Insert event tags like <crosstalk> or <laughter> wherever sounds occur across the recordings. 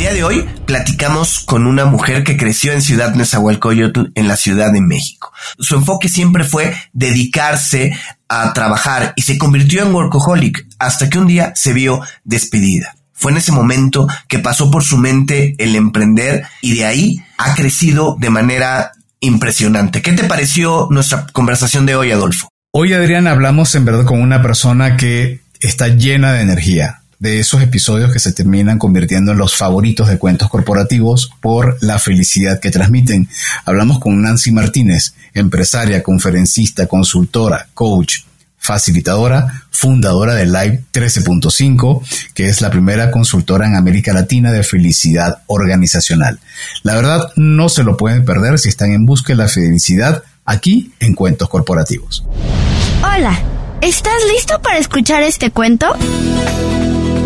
día de hoy platicamos con una mujer que creció en Ciudad Nezahualcóyotl en la Ciudad de México. Su enfoque siempre fue dedicarse a trabajar y se convirtió en workaholic hasta que un día se vio despedida. Fue en ese momento que pasó por su mente el emprender y de ahí ha crecido de manera impresionante. ¿Qué te pareció nuestra conversación de hoy, Adolfo? Hoy, Adrián, hablamos en verdad con una persona que está llena de energía de esos episodios que se terminan convirtiendo en los favoritos de cuentos corporativos por la felicidad que transmiten. Hablamos con Nancy Martínez, empresaria, conferencista, consultora, coach, facilitadora, fundadora de Live 13.5, que es la primera consultora en América Latina de felicidad organizacional. La verdad, no se lo pueden perder si están en busca de la felicidad aquí en Cuentos Corporativos. Hola, ¿estás listo para escuchar este cuento?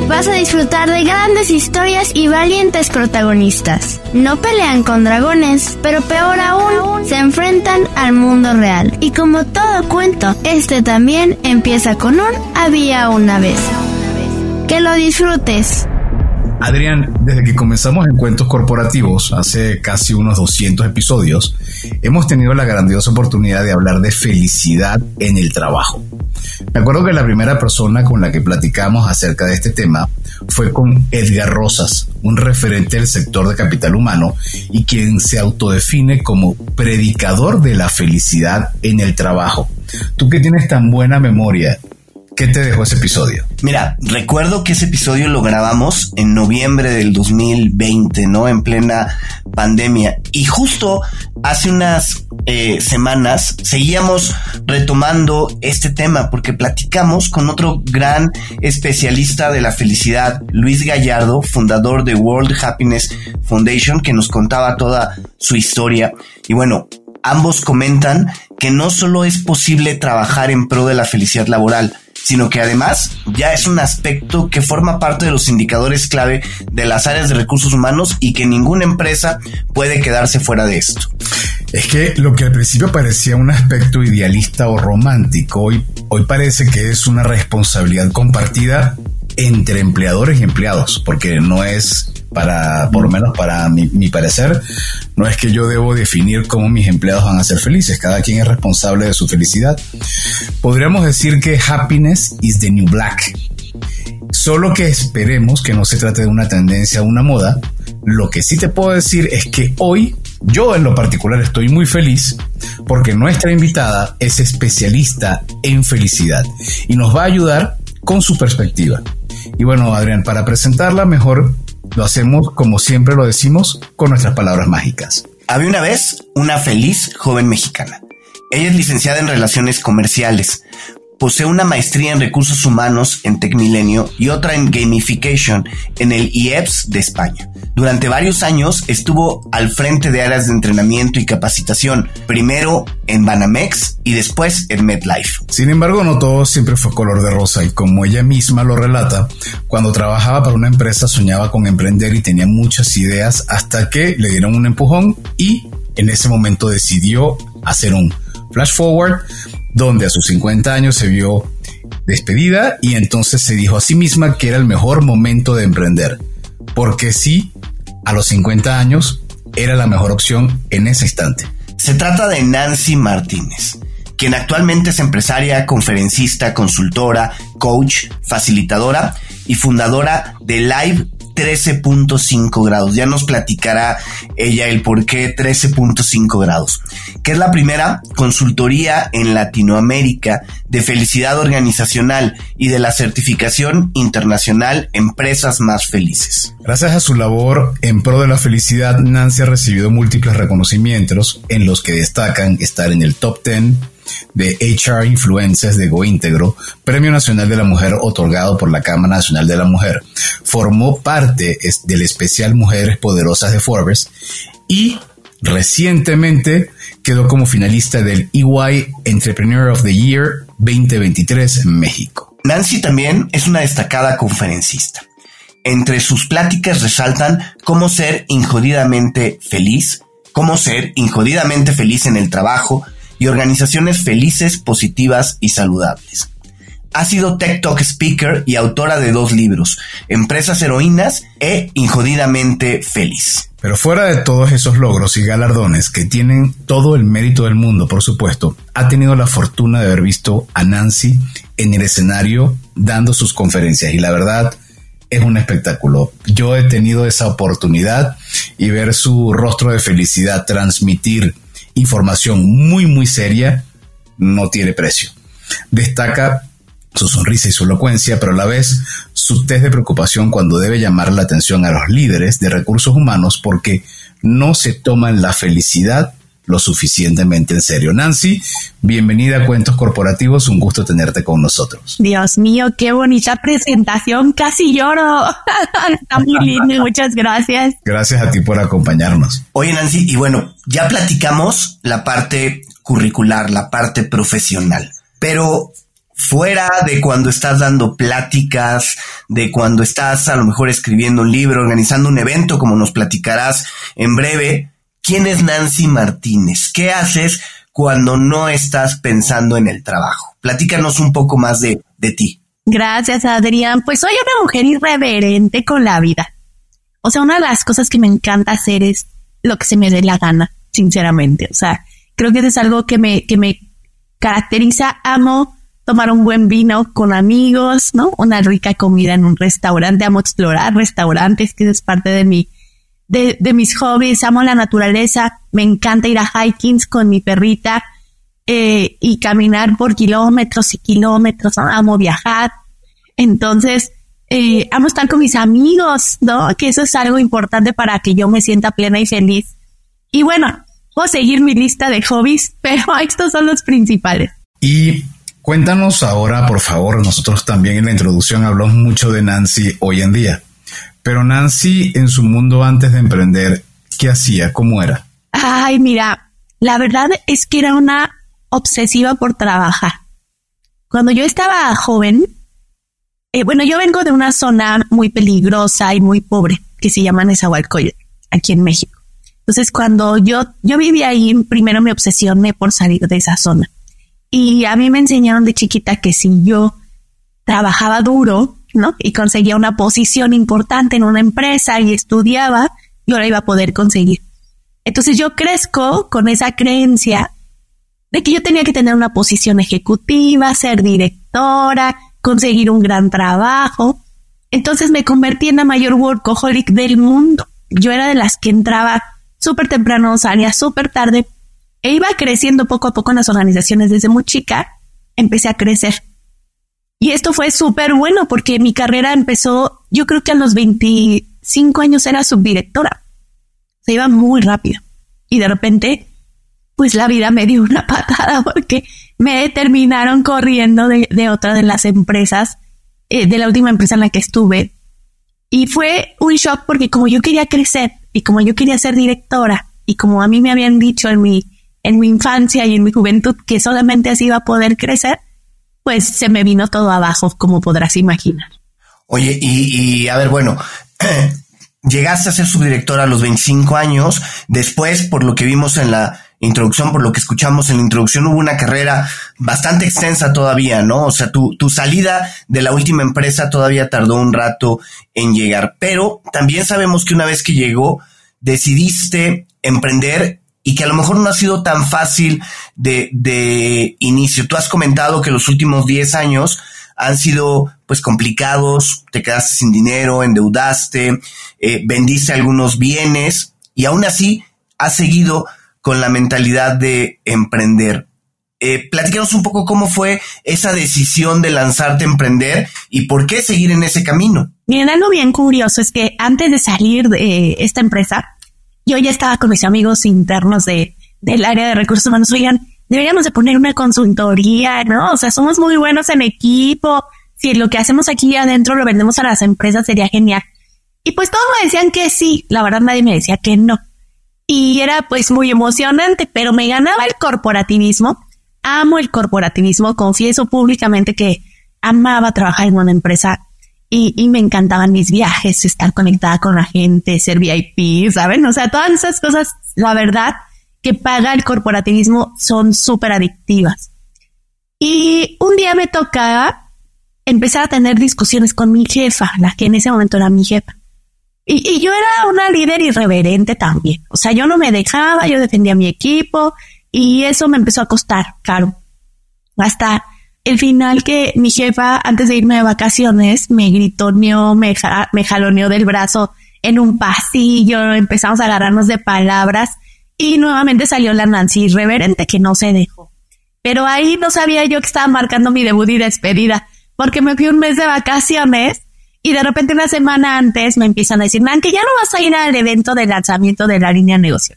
Vas a disfrutar de grandes historias y valientes protagonistas. No pelean con dragones, pero peor aún, se enfrentan al mundo real. Y como todo cuento, este también empieza con un había una vez. Que lo disfrutes. Adrián, desde que comenzamos en Cuentos Corporativos, hace casi unos 200 episodios, hemos tenido la grandiosa oportunidad de hablar de felicidad en el trabajo. Me acuerdo que la primera persona con la que platicamos acerca de este tema fue con Edgar Rosas, un referente del sector de capital humano y quien se autodefine como predicador de la felicidad en el trabajo. Tú que tienes tan buena memoria, ¿Qué te dejó ese episodio? Mira, recuerdo que ese episodio lo grabamos en noviembre del 2020, ¿no? En plena pandemia. Y justo hace unas eh, semanas seguíamos retomando este tema porque platicamos con otro gran especialista de la felicidad, Luis Gallardo, fundador de World Happiness Foundation, que nos contaba toda su historia. Y bueno, ambos comentan que no solo es posible trabajar en pro de la felicidad laboral, sino que además ya es un aspecto que forma parte de los indicadores clave de las áreas de recursos humanos y que ninguna empresa puede quedarse fuera de esto. Es que lo que al principio parecía un aspecto idealista o romántico, hoy, hoy parece que es una responsabilidad compartida entre empleadores y empleados, porque no es para, por lo menos para mi, parecer, no es que yo debo definir cómo mis empleados van a ser felices, cada quien es responsable de su felicidad. Podríamos decir que happiness is the new black. Solo que esperemos que no se trate de una tendencia o una moda. Lo que sí te puedo decir es que hoy yo en lo particular estoy muy feliz porque nuestra invitada es especialista en felicidad y nos va a ayudar con su perspectiva. Y bueno, Adrián, para presentarla mejor lo hacemos como siempre lo decimos con nuestras palabras mágicas. Había una vez una feliz joven mexicana. Ella es licenciada en Relaciones Comerciales, Posee una maestría en recursos humanos en Tecmilenio y otra en gamification en el IEPS de España. Durante varios años estuvo al frente de áreas de entrenamiento y capacitación, primero en Banamex y después en MedLife. Sin embargo, no todo siempre fue color de rosa y como ella misma lo relata, cuando trabajaba para una empresa soñaba con emprender y tenía muchas ideas hasta que le dieron un empujón y en ese momento decidió hacer un flash forward donde a sus 50 años se vio despedida y entonces se dijo a sí misma que era el mejor momento de emprender, porque sí, a los 50 años era la mejor opción en ese instante. Se trata de Nancy Martínez, quien actualmente es empresaria, conferencista, consultora, coach, facilitadora y fundadora de Live 13.5 grados. Ya nos platicará ella el por qué 13.5 grados, que es la primera consultoría en Latinoamérica de felicidad organizacional y de la certificación internacional Empresas Más Felices. Gracias a su labor en pro de la felicidad, Nancy ha recibido múltiples reconocimientos en los que destacan estar en el top 10 de HR Influencers de GoIntegro, Premio Nacional de la Mujer otorgado por la Cámara Nacional de la Mujer. Formó parte del especial Mujeres Poderosas de Forbes y recientemente quedó como finalista del EY Entrepreneur of the Year 2023 en México. Nancy también es una destacada conferencista. Entre sus pláticas resaltan cómo ser injodidamente feliz, cómo ser injodidamente feliz en el trabajo, y organizaciones felices, positivas y saludables. Ha sido Tech Talk Speaker y autora de dos libros, Empresas Heroínas e Injodidamente Feliz. Pero fuera de todos esos logros y galardones que tienen todo el mérito del mundo, por supuesto, ha tenido la fortuna de haber visto a Nancy en el escenario dando sus conferencias y la verdad es un espectáculo. Yo he tenido esa oportunidad y ver su rostro de felicidad transmitir información muy muy seria no tiene precio. Destaca su sonrisa y su elocuencia, pero a la vez su test de preocupación cuando debe llamar la atención a los líderes de recursos humanos porque no se toman la felicidad lo suficientemente en serio. Nancy, bienvenida a Cuentos Corporativos, un gusto tenerte con nosotros. Dios mío, qué bonita presentación, casi lloro. <laughs> Está muy lindo, muchas gracias. Gracias a ti por acompañarnos. Oye Nancy, y bueno, ya platicamos la parte curricular, la parte profesional, pero fuera de cuando estás dando pláticas, de cuando estás a lo mejor escribiendo un libro, organizando un evento, como nos platicarás en breve, ¿quién es Nancy Martínez? ¿Qué haces cuando no estás pensando en el trabajo? Platícanos un poco más de, de ti. Gracias, Adrián. Pues soy una mujer irreverente con la vida. O sea, una de las cosas que me encanta hacer es lo que se me dé la gana, sinceramente. O sea, creo que eso es algo que me, que me caracteriza. Amo tomar un buen vino con amigos, ¿no? Una rica comida en un restaurante, amo explorar restaurantes, que es parte de mi, de, de mis hobbies, amo la naturaleza, me encanta ir a hikings con mi perrita, eh, y caminar por kilómetros y kilómetros, amo viajar. Entonces, eh, amo estar con mis amigos, ¿no? Que eso es algo importante para que yo me sienta plena y feliz. Y bueno, puedo seguir mi lista de hobbies, <laughs> pero estos son los principales. Y Cuéntanos ahora, por favor, nosotros también en la introducción hablamos mucho de Nancy hoy en día, pero Nancy en su mundo antes de emprender, ¿qué hacía? ¿Cómo era? Ay, mira, la verdad es que era una obsesiva por trabajar. Cuando yo estaba joven, eh, bueno, yo vengo de una zona muy peligrosa y muy pobre que se llama Nezahualcóyotl, aquí en México. Entonces, cuando yo, yo vivía ahí, primero me obsesioné por salir de esa zona. Y a mí me enseñaron de chiquita que si yo trabajaba duro, ¿no? Y conseguía una posición importante en una empresa y estudiaba, yo la iba a poder conseguir. Entonces yo crezco con esa creencia de que yo tenía que tener una posición ejecutiva, ser directora, conseguir un gran trabajo. Entonces me convertí en la mayor workaholic del mundo. Yo era de las que entraba súper temprano, salía súper tarde, e iba creciendo poco a poco en las organizaciones desde muy chica, empecé a crecer. Y esto fue súper bueno porque mi carrera empezó, yo creo que a los 25 años era subdirectora. Se iba muy rápido. Y de repente, pues la vida me dio una <laughs> patada porque me terminaron corriendo de, otra de las empresas, eh, de la última empresa en la que estuve. Y fue un shock porque como yo quería crecer y como yo quería ser directora y como a mí me habían dicho en mi en mi infancia y en mi juventud que solamente así iba a poder crecer, pues se me vino todo abajo, como podrás imaginar. Oye, y, a ver, bueno, <clears throat> llegaste a ser subdirectora a los 25 años, después, por lo que vimos en la introducción, por lo que escuchamos en la introducción, hubo una carrera bastante extensa todavía, ¿no? O sea, tu, tu salida de la última empresa todavía tardó un rato en llegar, pero también sabemos que una vez que llegó, decidiste emprender y que a lo mejor no ha sido tan fácil de, de inicio. Tú has comentado que los últimos 10 años han sido pues complicados, te quedaste sin dinero, endeudaste, eh, vendiste algunos bienes y aún así has seguido con la mentalidad de emprender. Eh, platícanos un poco cómo fue esa decisión de lanzarte a emprender y por qué seguir en ese camino. Miren, algo bien curioso es que antes de salir de esta empresa, yo ya estaba con mis amigos internos de, del área de recursos humanos, oigan, deberíamos de poner una consultoría, ¿no? O sea, somos muy buenos en equipo, si lo que hacemos aquí adentro lo vendemos a las empresas sería genial. Y pues todos me decían que sí, la verdad nadie me decía que no. Y era pues muy emocionante, pero me ganaba el corporativismo. Amo el corporativismo, confieso públicamente que amaba trabajar en una empresa y, me encantaban mis viajes, estar conectada con la gente, ser VIP, ¿saben? O sea, todas esas cosas, la verdad, que paga el corporativismo son súper adictivas. Y un día me tocaba empezar a tener discusiones con mi jefa, la que en ese momento era mi jefa. Y, yo era una líder irreverente también. O sea, yo no me dejaba, yo defendía mi equipo y eso me empezó a costar, claro. Hasta el final que mi jefa, antes de irme de vacaciones, me gritoneó, me, me jaloneó del brazo en un pasillo, empezamos a agarrarnos de palabras y nuevamente salió la Nancy irreverente que no se dejó. Pero ahí no sabía yo que estaba marcando mi debut y despedida, porque me fui un mes de vacaciones y de repente una semana antes me empiezan a decir, man, que ya no vas a ir al evento de lanzamiento de la línea de negocio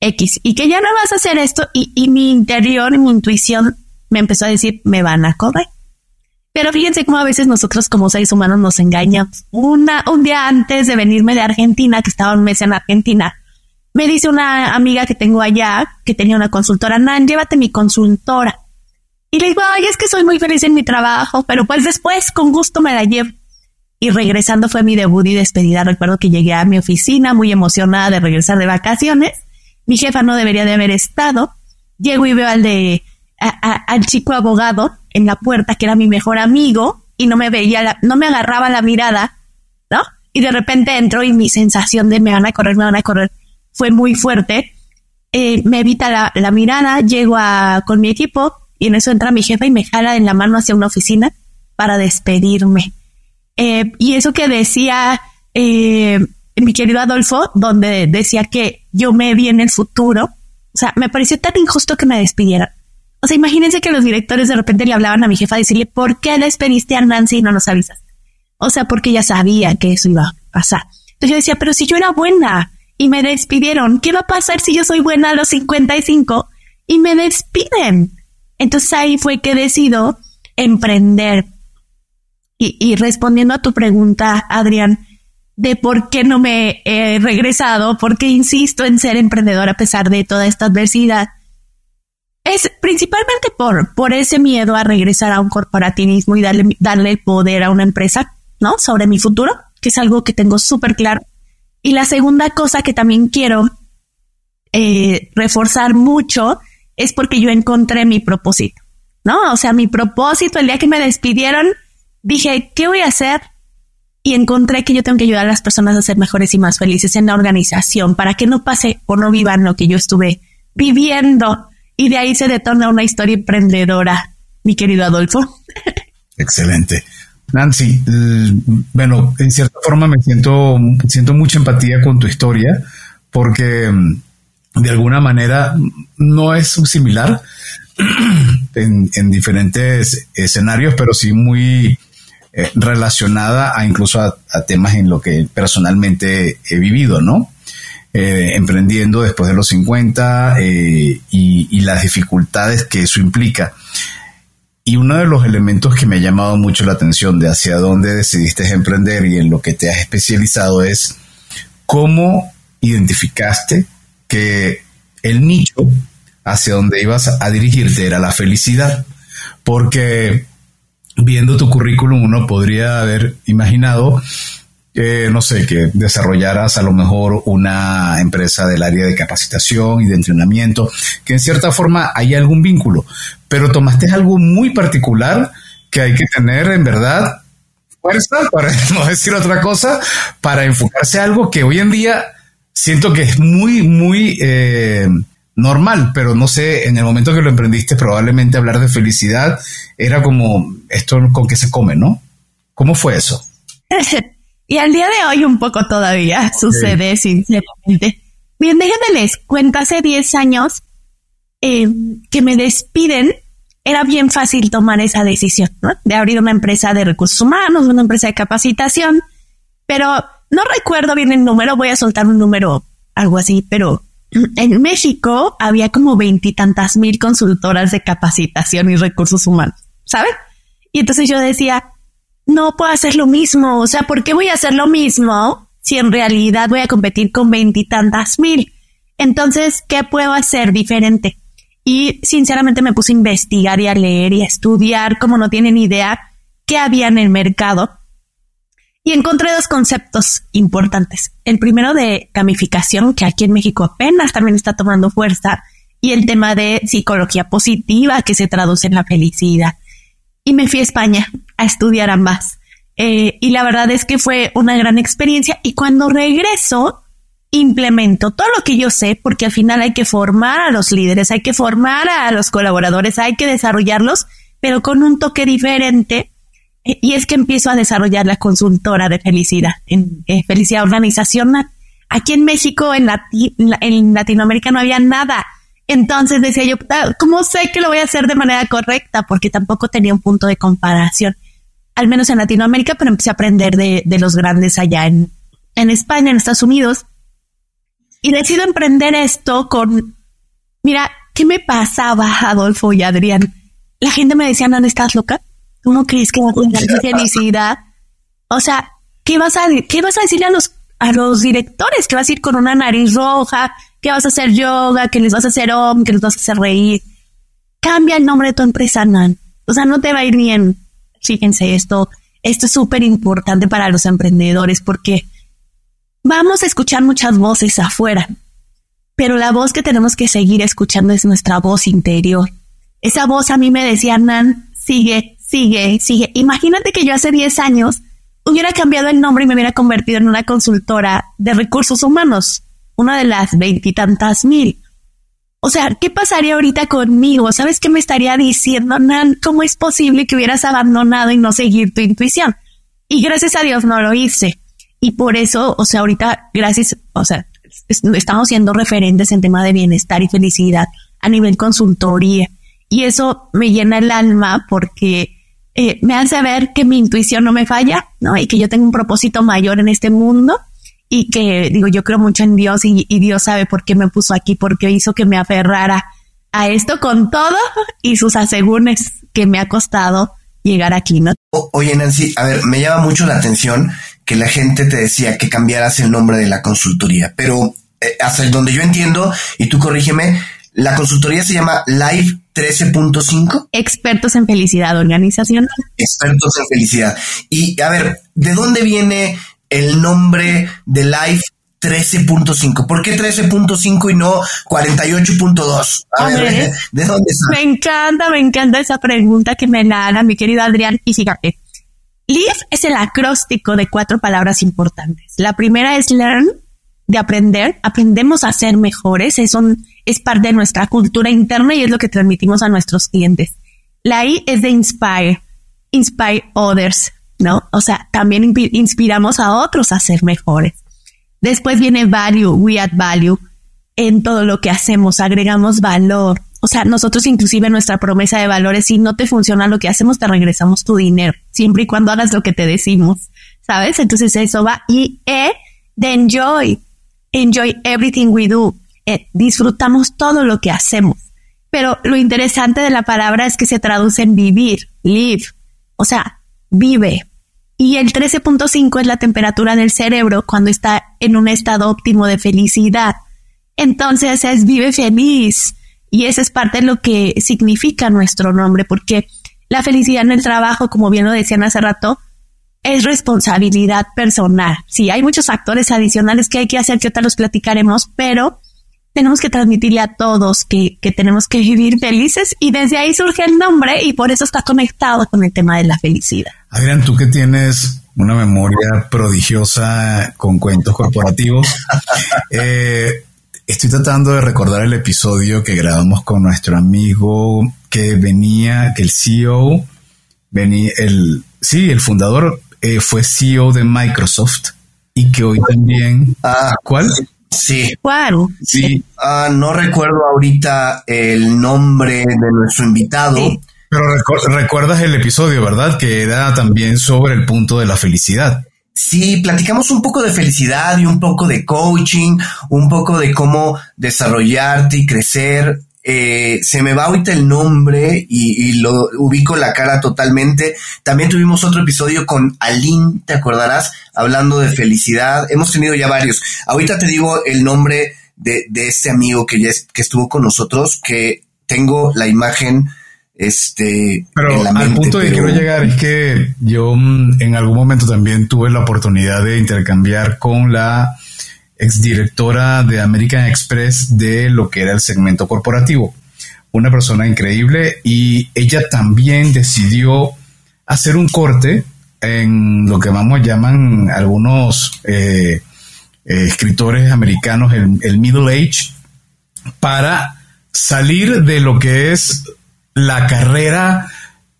X y que ya no vas a hacer esto y, y mi interior y mi intuición me empezó a decir, me van a correr. Pero fíjense cómo a veces nosotros como seres humanos nos engañamos. Una, un día antes de venirme de Argentina, que estaba un mes en Argentina, me dice una amiga que tengo allá, que tenía una consultora, Nan, llévate mi consultora. Y le digo, ay, es que soy muy feliz en mi trabajo, pero pues después con gusto me la llevo. Y regresando fue mi debut y despedida. Recuerdo que llegué a mi oficina muy emocionada de regresar de vacaciones. Mi jefa no debería de haber estado. Llego y veo al de al chico abogado en la puerta, que era mi mejor amigo, y no me veía, no me agarraba la mirada, ¿no? Y de repente entró y mi sensación de me van a correr, me van a correr, fue muy fuerte. Eh, me evita la, la, mirada, llego a, con mi equipo y en eso entra mi jefa y me jala en la mano hacia una oficina para despedirme. Eh, y eso que decía eh, mi querido Adolfo, donde decía que yo me vi en el futuro, o sea, me pareció tan injusto que me despidieran. O sea, imagínense que los directores de repente le hablaban a mi jefa a decirle, ¿por qué despediste a Nancy y no nos avisas? O sea, porque ya sabía que eso iba a pasar. Entonces yo decía, pero si yo era buena y me despidieron, ¿qué va a pasar si yo soy buena a los 55 y me despiden? Entonces ahí fue que decido emprender. Y, y respondiendo a tu pregunta, Adrián, de por qué no me he regresado, por qué insisto en ser emprendedor a pesar de toda esta adversidad, es principalmente por, ese miedo a regresar a un corporativismo y darle, darle poder a una empresa, ¿no? Sobre mi futuro, que es algo que tengo súper claro. Y la segunda cosa que también quiero eh, reforzar mucho es porque yo encontré mi propósito, ¿no? O sea, mi propósito, el día que me despidieron, dije, ¿qué voy a hacer? Y encontré que yo tengo que ayudar a las personas a ser mejores y más felices en la organización para que no pase o no vivan lo que yo estuve viviendo y de ahí se detona una historia emprendedora, mi querido Adolfo. Excelente. Nancy, bueno, en cierta forma me siento, siento mucha empatía con tu historia porque mm, de alguna manera no es similar <clears throat> en, diferentes escenarios, pero sí muy eh, relacionada a incluso a, temas en lo que personalmente he vivido, ¿no? Eh, emprendiendo después de los 50 eh, y, las dificultades que eso implica. Y uno de los elementos que me ha llamado mucho la atención de hacia dónde decidiste emprender y en lo que te has especializado es cómo identificaste que el nicho hacia donde ibas a dirigirte era la felicidad. Porque viendo tu currículum uno podría haber imaginado no sé, que desarrollaras a lo mejor una empresa del área de capacitación y de entrenamiento, que en cierta forma hay algún vínculo, pero tomaste algo muy particular que hay que tener en verdad fuerza, para <laughs> no decir otra cosa, para enfocarse a algo que hoy en día siento que es muy, muy eh, normal, pero no sé, en el momento que lo emprendiste probablemente hablar de felicidad era como esto con que se come, ¿no? ¿Cómo fue eso? <laughs> Y al día de hoy un poco todavía sucede, sinceramente. Bien, déjenme les cuento, hace 10 años eh, que me despiden, era bien fácil tomar esa decisión, ¿no? De abrir una empresa de recursos humanos, una empresa de capacitación, pero no recuerdo bien el número, voy a soltar un número, algo así, pero <clears throat> en México había como veintitantas mil consultoras de capacitación y recursos humanos, ¿saben? Y entonces yo decía, no puedo hacer lo mismo. O sea, ¿por qué voy a hacer lo mismo si en realidad voy a competir con veintitantas mil? Entonces, ¿qué puedo hacer diferente? Y sinceramente me puse a investigar y a leer y a estudiar como no tienen idea qué había en el mercado. Y encontré dos conceptos importantes. El primero de gamificación, que aquí en México apenas también está tomando fuerza, y el tema de psicología positiva, que se traduce en la felicidad. Y me fui a España a estudiar ambas. Eh, y la verdad es que fue una gran experiencia y cuando regreso implemento todo lo que yo sé porque al final hay que formar a los líderes, hay que formar a los colaboradores, hay que desarrollarlos, pero con un toque diferente. Eh, y es que empiezo a desarrollar la consultora de felicidad, eh, felicidad organizacional. Aquí en México, en, en Latinoamérica no había nada. Entonces decía yo, ah, ¿cómo sé que lo voy a hacer de manera correcta? Porque tampoco tenía un punto de comparación al menos en Latinoamérica, pero empecé a aprender de, los grandes allá en, en España, en Estados Unidos. Y decido emprender esto con, mira, ¿qué me pasaba, Adolfo y Adrián? La gente me decía, no, ¿estás loca? ¿Tú no crees que va a tener <laughs> felicidad? O sea, ¿qué vas a, qué vas a decirle a los, a los directores? ¿Que vas a ir con una nariz roja? ¿Que vas a hacer yoga? ¿Que les vas a hacer om? ¿Que les vas a hacer reír? Cambia el nombre de tu empresa, Nan. O sea, no te va a ir bien fíjense esto, esto es súper importante para los emprendedores porque vamos a escuchar muchas voces afuera, pero la voz que tenemos que seguir escuchando es nuestra voz interior. Esa voz a mí me decía, Nan, sigue, sigue, sigue. Imagínate que yo hace 10 años hubiera cambiado el nombre y me hubiera convertido en una consultora de recursos humanos, una de las veintitantas mil. O sea, ¿qué pasaría ahorita conmigo? ¿Sabes qué me estaría diciendo, Nan? ¿Cómo es posible que hubieras abandonado y no seguir tu intuición? Y gracias a Dios no lo hice. Y por eso, o sea, ahorita, gracias, o sea, estamos siendo referentes en tema de bienestar y felicidad a nivel consultoría. Y eso me llena el alma porque eh, me hace ver que mi intuición no me falla, ¿no? Y que yo tengo un propósito mayor en este mundo y que digo, yo creo mucho en Dios y, Dios sabe por qué me puso aquí, porque hizo que me aferrara a esto con todo y sus asegúnes que me ha costado llegar aquí, ¿no? oye, Nancy, a ver, me llama mucho la atención que la gente te decía que cambiaras el nombre de la consultoría, pero eh, hasta donde yo entiendo, y tú corrígeme, la consultoría se llama Live 13.5. Expertos en felicidad organizacional. Expertos en felicidad. Y a ver, ¿de dónde viene el nombre de Live 13.5. ¿Por qué 13.5 y no 48.2? A, ver, ¿de dónde está? Me encanta, me encanta esa pregunta que me da mi querido Adrián. Y fíjate, Live es el acróstico de cuatro palabras importantes. La primera es learn, de aprender. Aprendemos a ser mejores. Es, es parte de nuestra cultura interna y es lo que transmitimos a nuestros clientes. La I es de inspire, inspire others. ¿No? O sea, también inspiramos a otros a ser mejores. Después viene value, we add value en todo lo que hacemos, agregamos valor. O sea, nosotros inclusive nuestra promesa de valores, si no te funciona lo que hacemos, te regresamos tu dinero, siempre y cuando hagas lo que te decimos, ¿sabes? Entonces eso va. Y E, de enjoy, enjoy everything we do. Eh, disfrutamos todo lo que hacemos. Pero lo interesante de la palabra es que se traduce en vivir, live. O sea, vive. Y el 13.5 es la temperatura del cerebro cuando está en un estado óptimo de felicidad. Entonces es vive feliz. Y esa es parte de lo que significa nuestro nombre, porque la felicidad en el trabajo, como bien lo decían hace rato, es responsabilidad personal. Sí, hay muchos factores adicionales que hay que hacer que ahorita los platicaremos, pero tenemos que transmitirle a todos que, que, tenemos que vivir felices y desde ahí surge el nombre y por eso está conectado con el tema de la felicidad. Adrián, tú que tienes una memoria prodigiosa con cuentos corporativos, <laughs> eh, estoy tratando de recordar el episodio que grabamos con nuestro amigo que venía, que el CEO, venía, el, sí, el fundador eh, fue CEO de Microsoft y que hoy también... Ah, ¿Cuál? Sí. Claro. Sí. Ah, no recuerdo ahorita el nombre de nuestro invitado. Pero recuerdas el episodio, ¿verdad? Que era también sobre el punto de la felicidad. Sí, platicamos un poco de felicidad y un poco de coaching, un poco de cómo desarrollarte y crecer eh, se me va ahorita el nombre y, lo ubico la cara totalmente. También tuvimos otro episodio con Aline, ¿te acordarás? Hablando de felicidad. Hemos tenido ya varios. Ahorita te digo el nombre de, este amigo que ya que estuvo con nosotros, que tengo la imagen este pero al punto de que quiero llegar es que yo mm, en algún momento también tuve la oportunidad de intercambiar con la exdirectora de American Express de lo que era el segmento corporativo. una persona increíble y ella también decidió hacer un corte en lo que vamos llaman algunos eh, eh, escritores americanos el, el, Middle Age para salir de lo que es la carrera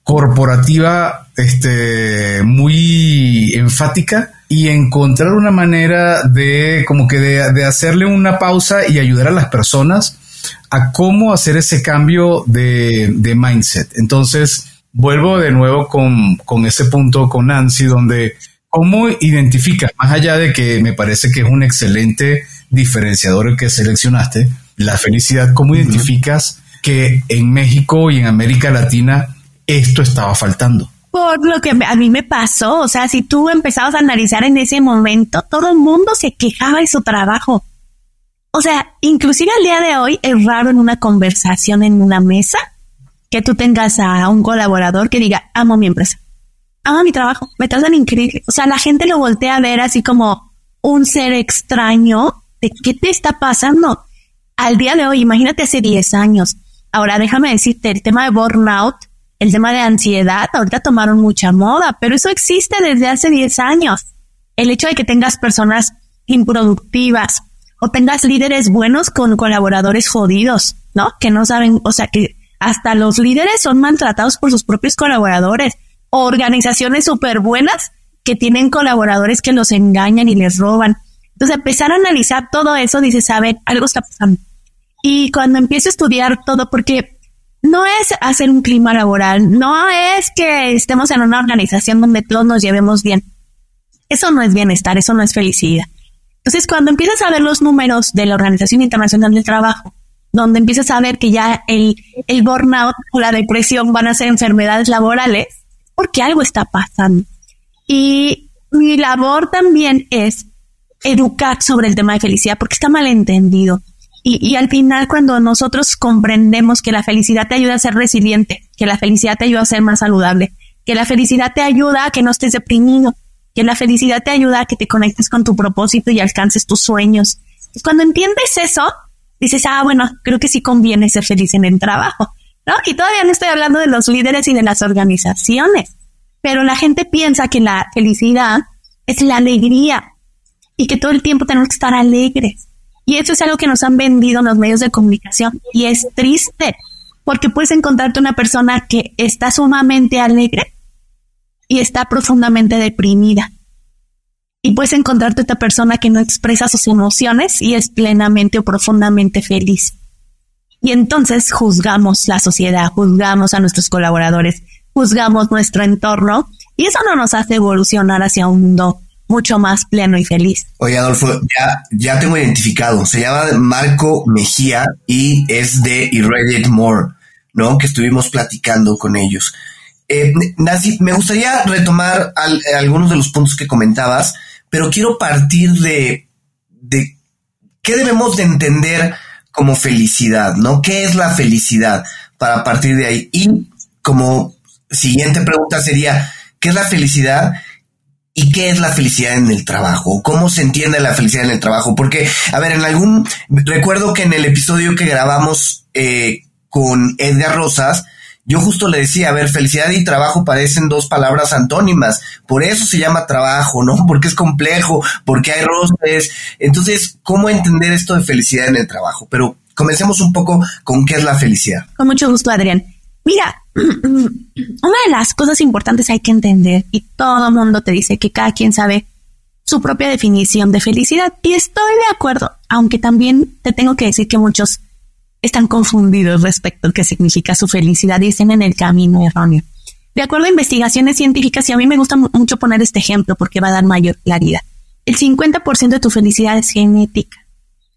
corporativa este, muy enfática y encontrar una manera de como que de, de hacerle una pausa y ayudar a las personas a cómo hacer ese cambio de, de mindset. Entonces, vuelvo de nuevo con, con, ese punto con Nancy, donde cómo identificas, más allá de que me parece que es un excelente diferenciador el que seleccionaste, la felicidad, cómo identificas que en México y en América Latina esto estaba faltando. Por lo que a mí me pasó, o sea, si tú empezabas a analizar en ese momento, todo el mundo se quejaba de su trabajo. O sea, inclusive al día de hoy es raro en una conversación en una mesa que tú tengas a un colaborador que diga, amo mi empresa, amo mi trabajo, me tratan increíble. O sea, la gente lo voltea a ver así como un ser extraño de qué te está pasando. Al día de hoy, imagínate hace 10 años. Ahora déjame decirte, el tema de burnout, el tema de ansiedad, ahorita tomaron mucha moda, pero eso existe desde hace 10 años. El hecho de que tengas personas improductivas, o tengas líderes buenos con colaboradores jodidos, ¿no? Que no saben, o sea, que hasta los líderes son maltratados por sus propios colaboradores. O organizaciones súper buenas que tienen colaboradores que los engañan y les roban. Entonces, empezar a analizar todo eso, dices, a ver, algo está pasando. Y cuando empiezo a estudiar todo, porque no es hacer un clima laboral, no es que estemos en una organización donde todos nos llevemos bien. Eso no es bienestar, eso no es felicidad. Entonces, cuando empiezas a ver los números de la Organización Internacional del Trabajo, donde empiezas a ver que ya el, el burnout o la depresión van a ser enfermedades laborales, porque algo está pasando. Y mi labor también es educar sobre el tema de felicidad, porque está mal entendido. Y, al final, cuando nosotros comprendemos que la felicidad te ayuda a ser resiliente, que la felicidad te ayuda a ser más saludable, que la felicidad te ayuda a que no estés deprimido, que la felicidad te ayuda a que te conectes con tu propósito y alcances tus sueños. Cuando entiendes eso, dices, ah, bueno, creo que sí conviene ser feliz en el trabajo, ¿no? Y todavía no estoy hablando de los líderes y de las organizaciones, pero la gente piensa que la felicidad es la alegría y que todo el tiempo tenemos que estar alegres. Y eso es algo que nos han vendido en los medios de comunicación y es triste porque puedes encontrarte una persona que está sumamente alegre y está profundamente deprimida. Y puedes encontrarte esta persona que no expresa sus emociones y es plenamente o profundamente feliz. Y entonces juzgamos la sociedad, juzgamos a nuestros colaboradores, juzgamos nuestro entorno y eso no nos hace evolucionar hacia un mundo mucho más pleno y feliz. Oye, Adolfo, ya, ya tengo identificado. Se llama Marco Mejía y es de Irradiate More, ¿no? Que estuvimos platicando con ellos. Eh, Nancy, me gustaría retomar algunos de los puntos que comentabas, pero quiero partir de, de qué debemos de entender como felicidad, ¿no? ¿Qué es la felicidad? Para partir de ahí. Y como siguiente pregunta sería, ¿qué es la felicidad? ¿Y qué es la felicidad en el trabajo? ¿Cómo se entiende la felicidad en el trabajo? Porque, a ver, en algún, recuerdo que en el episodio que grabamos eh, con Edgar Rosas, yo justo le decía, a ver, felicidad y trabajo parecen dos palabras antónimas, por eso se llama trabajo, ¿no? <laughs> Porque es complejo, porque hay roces. Entonces, ¿cómo entender esto de felicidad en el trabajo? Pero comencemos un poco con qué es la felicidad. Con mucho gusto, Adrián. Mira, <clears throat> una de las cosas importantes hay que entender, y todo el mundo te dice que cada quien sabe su propia definición de felicidad, y estoy de acuerdo, aunque también te tengo que decir que muchos están confundidos respecto a qué significa su felicidad y están en el camino erróneo. De acuerdo a investigaciones científicas, y a mí me gusta mucho poner este ejemplo porque va a dar mayor claridad, el 50% de tu felicidad es genética.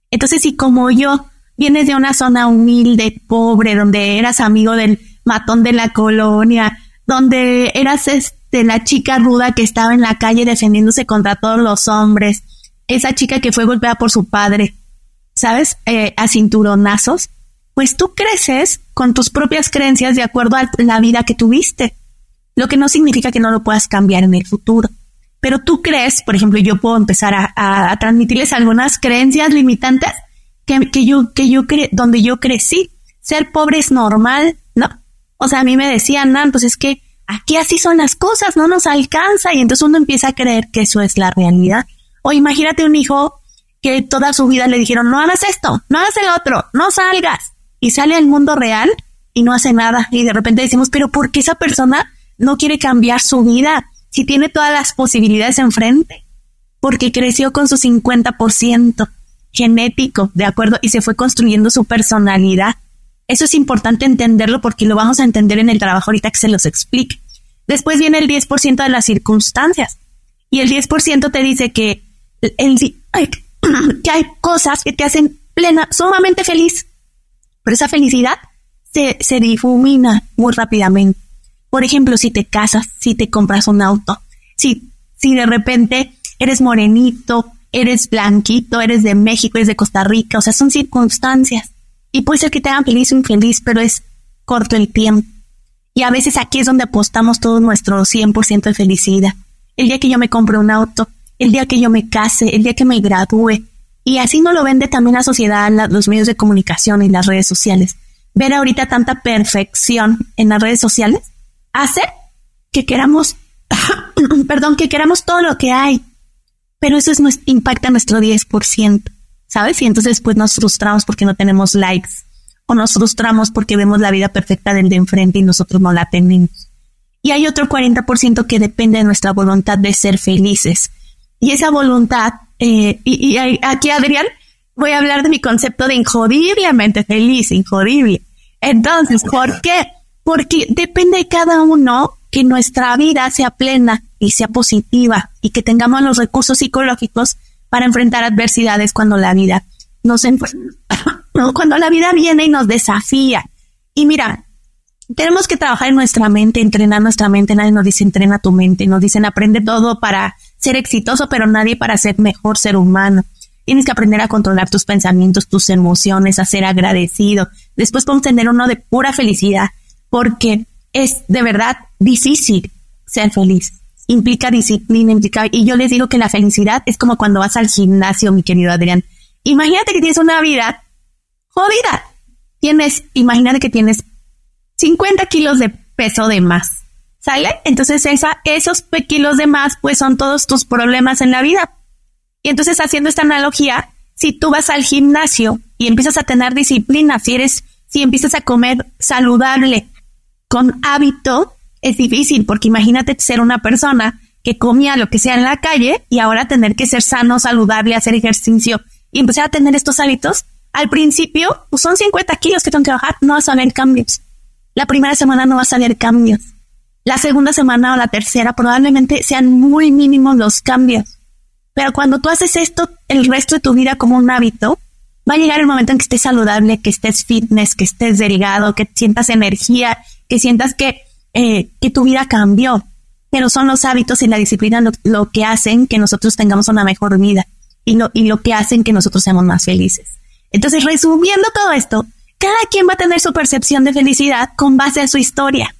Entonces, si como yo vienes de una zona humilde, pobre, donde eras amigo del matón de la colonia, donde eras este, la chica ruda que estaba en la calle defendiéndose contra todos los hombres, esa chica que fue golpeada por su padre, ¿sabes? Eh, a cinturonazos, pues tú creces con tus propias creencias de acuerdo a la vida que tuviste, lo que no significa que no lo puedas cambiar en el futuro. Pero tú crees, por ejemplo, yo puedo empezar a, transmitirles algunas creencias limitantes que, yo, que yo cre donde yo crecí. ser pobre es normal, ¿no? O sea, a mí me decían, Nan, pues es que aquí así son las cosas, no nos alcanza. Y entonces uno empieza a creer que eso es la realidad. O imagínate un hijo que toda su vida le dijeron, no hagas esto, no hagas el otro, no salgas. Y sale al mundo real y no hace nada. Y de repente decimos, pero ¿por qué esa persona no quiere cambiar su vida si tiene todas las posibilidades enfrente? Porque creció con su 50% genético, ¿de acuerdo? Y se fue construyendo su personalidad. Eso es importante entenderlo porque lo vamos a entender en el trabajo ahorita que se los explique. Después viene el 10% de las circunstancias. Y el 10% te dice <clears throat> que, hay cosas que te hacen plena, sumamente feliz. Pero esa felicidad se, se difumina muy rápidamente. Por ejemplo, si te casas, si te compras un auto, si, si de repente eres morenito, eres blanquito, eres de México, eres de Costa Rica, o sea, son circunstancias. Y puede ser que te hagan feliz o infeliz, pero es corto el tiempo. Y a veces aquí es donde apostamos todo nuestro 100% de felicidad. El día que yo me compre un auto, el día que yo me case, el día que me gradúe. Y así no lo vende también la sociedad, los medios de comunicación y las redes sociales. Ver ahorita tanta perfección en las redes sociales hace que queramos, <coughs> perdón, que queramos todo lo que hay. Pero eso es, impacta nuestro 10%. ¿Sabes? Y entonces pues nos frustramos porque no tenemos likes o nos frustramos porque vemos la vida perfecta del de enfrente y nosotros no la tenemos. Y hay otro 40% que depende de nuestra voluntad de ser felices. Y esa voluntad, eh, y, aquí Adrián, voy a hablar de mi concepto de injodiblemente feliz, injodible. Entonces, ¿por qué? Porque depende de cada uno que nuestra vida sea plena y sea positiva y que tengamos los recursos psicológicos para enfrentar adversidades cuando la vida nos <laughs> cuando la vida viene y nos desafía. Y mira, tenemos que trabajar en nuestra mente, entrenar nuestra mente. Nadie nos dice entrena tu mente, nos dicen aprende todo para ser exitoso, pero nadie para ser mejor ser humano. Tienes que aprender a controlar tus pensamientos, tus emociones, a ser agradecido. Después podemos tener uno de pura felicidad, porque es de verdad difícil ser feliz implica disciplina, implica, y yo les digo que la felicidad es como cuando vas al gimnasio, mi querido Adrián. Imagínate que tienes una vida jodida. Tienes, imagínate que tienes 50 kilos de peso de más. ¿Sale? Entonces esa, esos kilos de más, pues son todos tus problemas en la vida. Y entonces haciendo esta analogía, si tú vas al gimnasio y empiezas a tener disciplina, si eres, si empiezas a comer saludable con hábito, es difícil porque imagínate ser una persona que comía lo que sea en la calle y ahora tener que ser sano, saludable, hacer ejercicio y empezar a tener estos hábitos. Al principio, pues son 50 kilos que tengo que bajar, no va a salir cambios. La primera semana no va a salir cambios. La segunda semana o la tercera probablemente sean muy mínimos los cambios. Pero cuando tú haces esto el resto de tu vida como un hábito, va a llegar el momento en que estés saludable, que estés fitness, que estés delgado, que sientas energía, que sientas que eh, que tu vida cambió, pero son los hábitos y la disciplina lo, que hacen que nosotros tengamos una mejor vida y lo, y lo que hacen que nosotros seamos más felices. Entonces, resumiendo todo esto, cada quien va a tener su percepción de felicidad con base a su historia.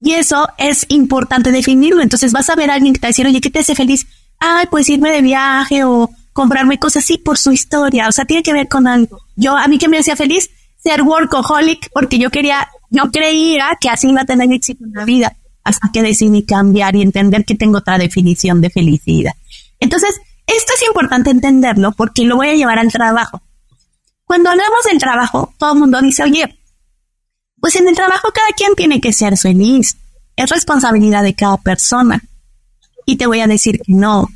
Y eso es importante definirlo. Entonces vas a ver a alguien que te decir, oye, ¿qué te hace feliz? Ay, pues irme de viaje o comprarme cosas así por su historia. O sea, tiene que ver con algo. Yo, a mí que me hacía feliz ser workaholic porque yo quería yo creía que así iba a tener éxito en la vida hasta que decidí cambiar y entender que tengo otra definición de felicidad. Entonces, esto es importante entenderlo porque lo voy a llevar al trabajo. Cuando hablamos del trabajo, todo el mundo dice, oye, pues en el trabajo cada quien tiene que ser feliz. Es responsabilidad de cada persona. Y te voy a decir que no.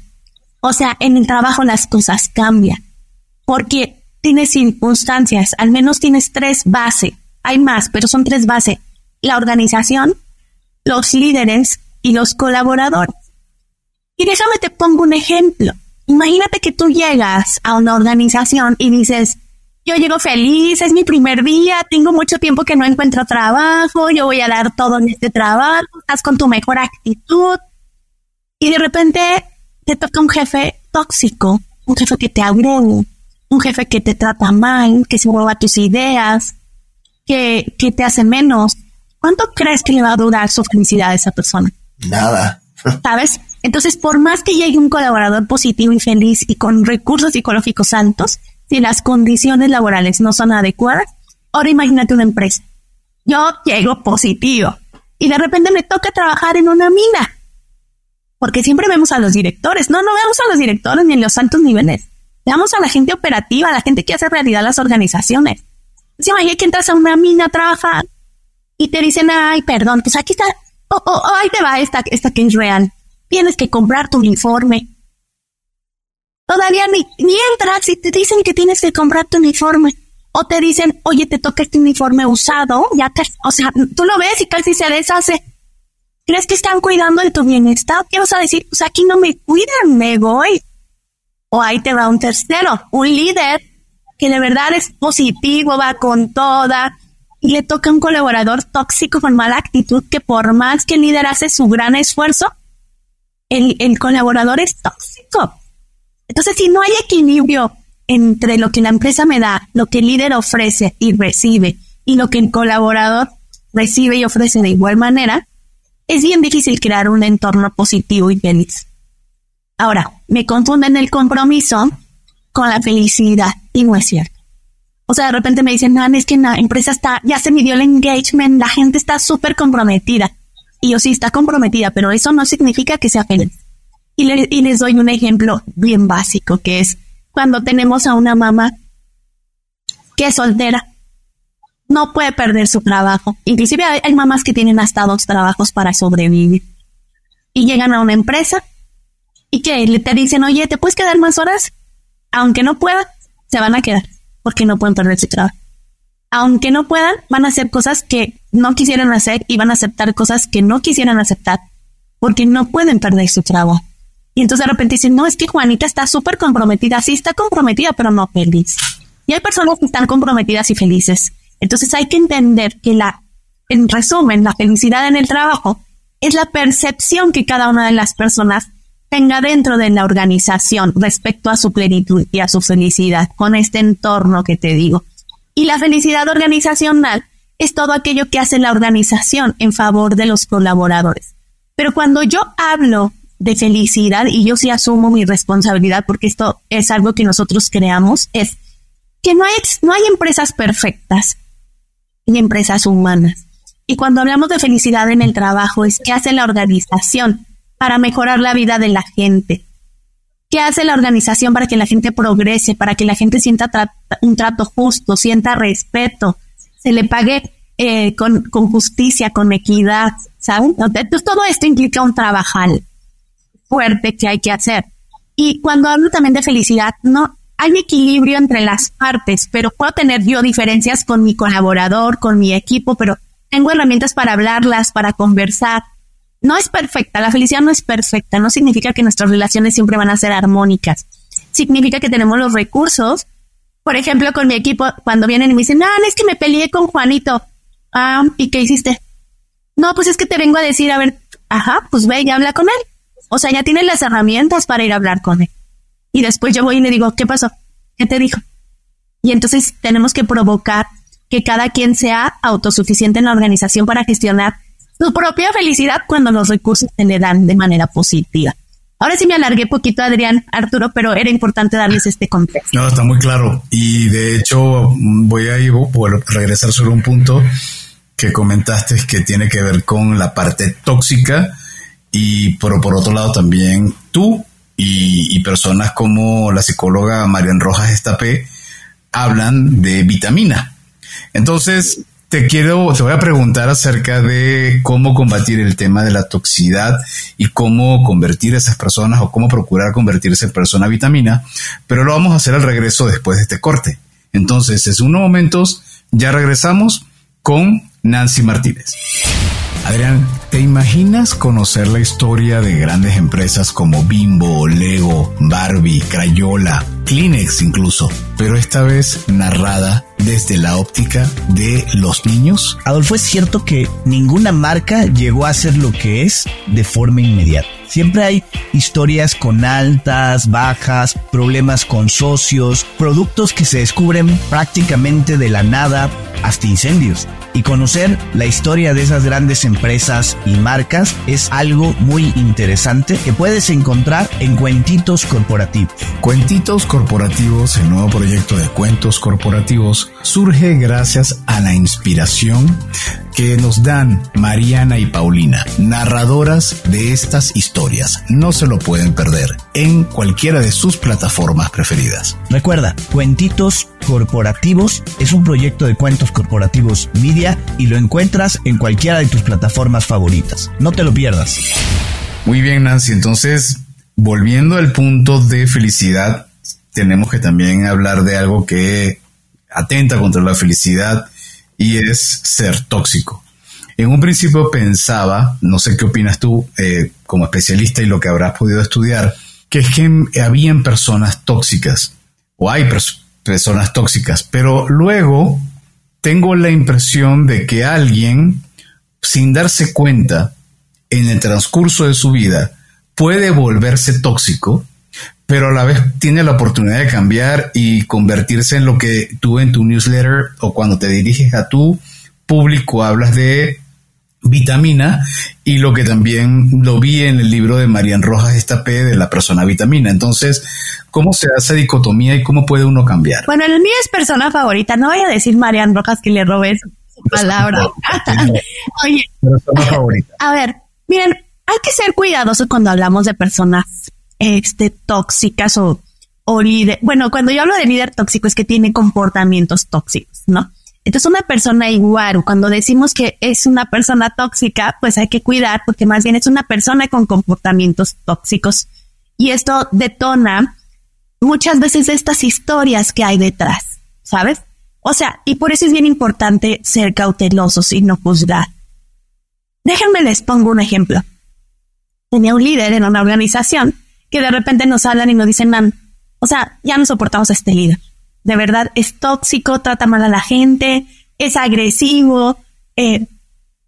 O sea, en el trabajo las cosas cambian. Porque tienes circunstancias, al menos tienes tres bases hay más, pero son tres bases. La organización, los líderes y los colaboradores. Y déjame te pongo un ejemplo. Imagínate que tú llegas a una organización y dices, yo llego feliz, es mi primer día, tengo mucho tiempo que no encuentro trabajo, yo voy a dar todo en este trabajo, estás con tu mejor actitud. Y de repente te toca un jefe tóxico, un jefe que te agrede, un jefe que te trata mal, que se roba tus ideas, que, te hace menos, ¿cuánto crees que le va a durar su felicidad a esa persona? Nada. <laughs> ¿Sabes? Entonces, por más que llegue un colaborador positivo y feliz y con recursos psicológicos altos, si las condiciones laborales no son adecuadas, Ahora imagínate una empresa. Yo llego positivo y de repente me toca trabajar en una mina. Porque siempre vemos a los directores. No, no vemos a los directores ni en los altos niveles. Veamos a la gente operativa, a la gente que hace realidad las organizaciones. Se imagina que entras a una mina a trabajar y te dicen, ay, perdón, pues aquí está, oh, oh, oh, ahí te va esta, esta que es real. Tienes que comprar tu uniforme. Todavía ni, ni entras y te dicen que tienes que comprar tu uniforme. O te dicen, oye, te toca este uniforme usado, ya te, o sea, tú lo ves y casi se deshace. ¿Crees que están cuidando de tu bienestar? ¿Qué vas a decir? Pues aquí no me cuidan, me voy. O ahí te va un tercero, un líder que de verdad es positivo, va con toda, y le toca a un colaborador tóxico con mala actitud que por más que el líder hace su gran esfuerzo, el, el colaborador es tóxico. Entonces, si no hay equilibrio entre lo que la empresa me da, lo que el líder ofrece y recibe, y lo que el colaborador recibe y ofrece de igual manera, es bien difícil crear un entorno positivo y feliz. Ahora, me confunden el compromiso con la felicidad y no es cierto. O sea, de repente me dicen, no, es que la empresa está, ya se midió el engagement, la gente está súper comprometida. Y yo sí está comprometida, pero eso no significa que sea feliz. Y, y les doy un ejemplo bien básico, que es cuando tenemos a una mamá que es soltera, no puede perder su trabajo. Inclusive hay, hay mamás que tienen hasta dos trabajos para sobrevivir. Y llegan a una empresa y que te dicen, oye, ¿te puedes quedar más horas? Aunque no puedan, se van a quedar porque no pueden perder su trabajo. Aunque no puedan, van a hacer cosas que no quisieran hacer y van a aceptar cosas que no quisieran aceptar porque no pueden perder su trabajo. Y entonces de repente dicen, no, es que Juanita está súper comprometida. Sí, está comprometida, pero no feliz. Y hay personas que están comprometidas y felices. Entonces hay que entender que la, en resumen, la felicidad en el trabajo es la percepción que cada una de las personas tenga dentro de la organización respecto a su plenitud y a su felicidad con este entorno que te digo. Y la felicidad organizacional es todo aquello que hace la organización en favor de los colaboradores. Pero cuando yo hablo de felicidad, y yo sí asumo mi responsabilidad porque esto es algo que nosotros creamos, es que no hay, no hay empresas perfectas y empresas humanas. Y cuando hablamos de felicidad en el trabajo, es qué hace la organización para mejorar la vida de la gente. ¿Qué hace la organización para que la gente progrese, para que la gente sienta un trato justo, sienta respeto, se le pague eh, con, con, justicia, con equidad, ¿saben? Entonces todo esto implica un trabajo fuerte que hay que hacer. Y cuando hablo también de felicidad, no hay equilibrio entre las partes, pero puedo tener yo diferencias con mi colaborador, con mi equipo, pero tengo herramientas para hablarlas, para conversar, no es perfecta, la felicidad no es perfecta, no significa que nuestras relaciones siempre van a ser armónicas. Significa que tenemos los recursos. Por ejemplo, con mi equipo, cuando vienen y me dicen, ah, es que me peleé con Juanito. Ah, ¿y qué hiciste? No, pues es que te vengo a decir, a ver, ajá, pues ve y habla con él. O sea, ya tienes las herramientas para ir a hablar con él. Y después yo voy y le digo, ¿qué pasó? ¿Qué te dijo? Y entonces tenemos que provocar que cada quien sea autosuficiente en la organización para gestionar su propia felicidad cuando los recursos se le dan de manera positiva. Ahora sí me alargué poquito, Adrián, Arturo, pero era importante darles este contexto. No, está muy claro. Y de hecho, voy a ir, regresar sobre un punto que comentaste que tiene que ver con la parte tóxica y pero por otro lado también tú y, y personas como la psicóloga Marian Rojas Estapé hablan de vitamina. Entonces, te quiero, te voy a preguntar acerca de cómo combatir el tema de la toxicidad y cómo convertir a esas personas o cómo procurar convertirse en persona vitamina, pero lo vamos a hacer al regreso después de este corte. Entonces, en unos momentos ya regresamos con Nancy Martínez. Adrián, ¿te imaginas conocer la historia de grandes empresas como Bimbo, Lego, Barbie, Crayola, Kleenex incluso, pero esta vez narrada desde la óptica de los niños? Adolfo, es cierto que ninguna marca llegó a ser lo que es de forma inmediata. Siempre hay historias con altas, bajas, problemas con socios, productos que se descubren prácticamente de la nada, hasta incendios. Y conocer la historia de esas grandes empresas y marcas es algo muy interesante que puedes encontrar en Cuentitos Corporativos. Cuentitos Corporativos, el nuevo proyecto de cuentos corporativos, surge gracias a la inspiración que nos dan Mariana y Paulina, narradoras de estas historias. No se lo pueden perder en cualquiera de sus plataformas preferidas. Recuerda, Cuentitos Corporativos es un proyecto de cuentos corporativos media y lo encuentras en cualquiera de tus plataformas favoritas. No te lo pierdas. Muy bien, Nancy. Entonces, volviendo al punto de felicidad, tenemos que también hablar de algo que atenta contra la felicidad y es ser tóxico. En un principio pensaba, no sé qué opinas tú eh, como especialista y lo que habrás podido estudiar, que es que habían personas tóxicas o hay personas tóxicas, pero luego tengo la impresión de que alguien, sin darse cuenta, en el transcurso de su vida, puede volverse tóxico pero a la vez tiene la oportunidad de cambiar y convertirse en lo que tú en tu newsletter o cuando te diriges a tu público hablas de vitamina y lo que también lo vi en el libro de Marian Rojas esta P de la persona vitamina. Entonces, ¿cómo se hace dicotomía y cómo puede uno cambiar? Bueno, el mío es persona favorita. No voy a decir Marian Rojas que le robé su, palabra. <laughs> Oye, persona favorita. A ver, miren, hay que ser cuidadosos cuando hablamos de personas este, tóxicas o, líder. Bueno, cuando yo hablo de líder tóxico es que tiene comportamientos tóxicos, ¿no? Entonces una persona igual, cuando decimos que es una persona tóxica, pues hay que cuidar porque más bien es una persona con comportamientos tóxicos y esto detona muchas veces estas historias que hay detrás, ¿sabes? O sea, y por eso es bien importante ser cautelosos y no juzgar. Déjenme les pongo un ejemplo. Tenía un líder en una organización que de repente nos hablan y nos dicen, man, o sea, ya no soportamos a este líder. De verdad, es tóxico, trata mal a la gente, es agresivo, eh,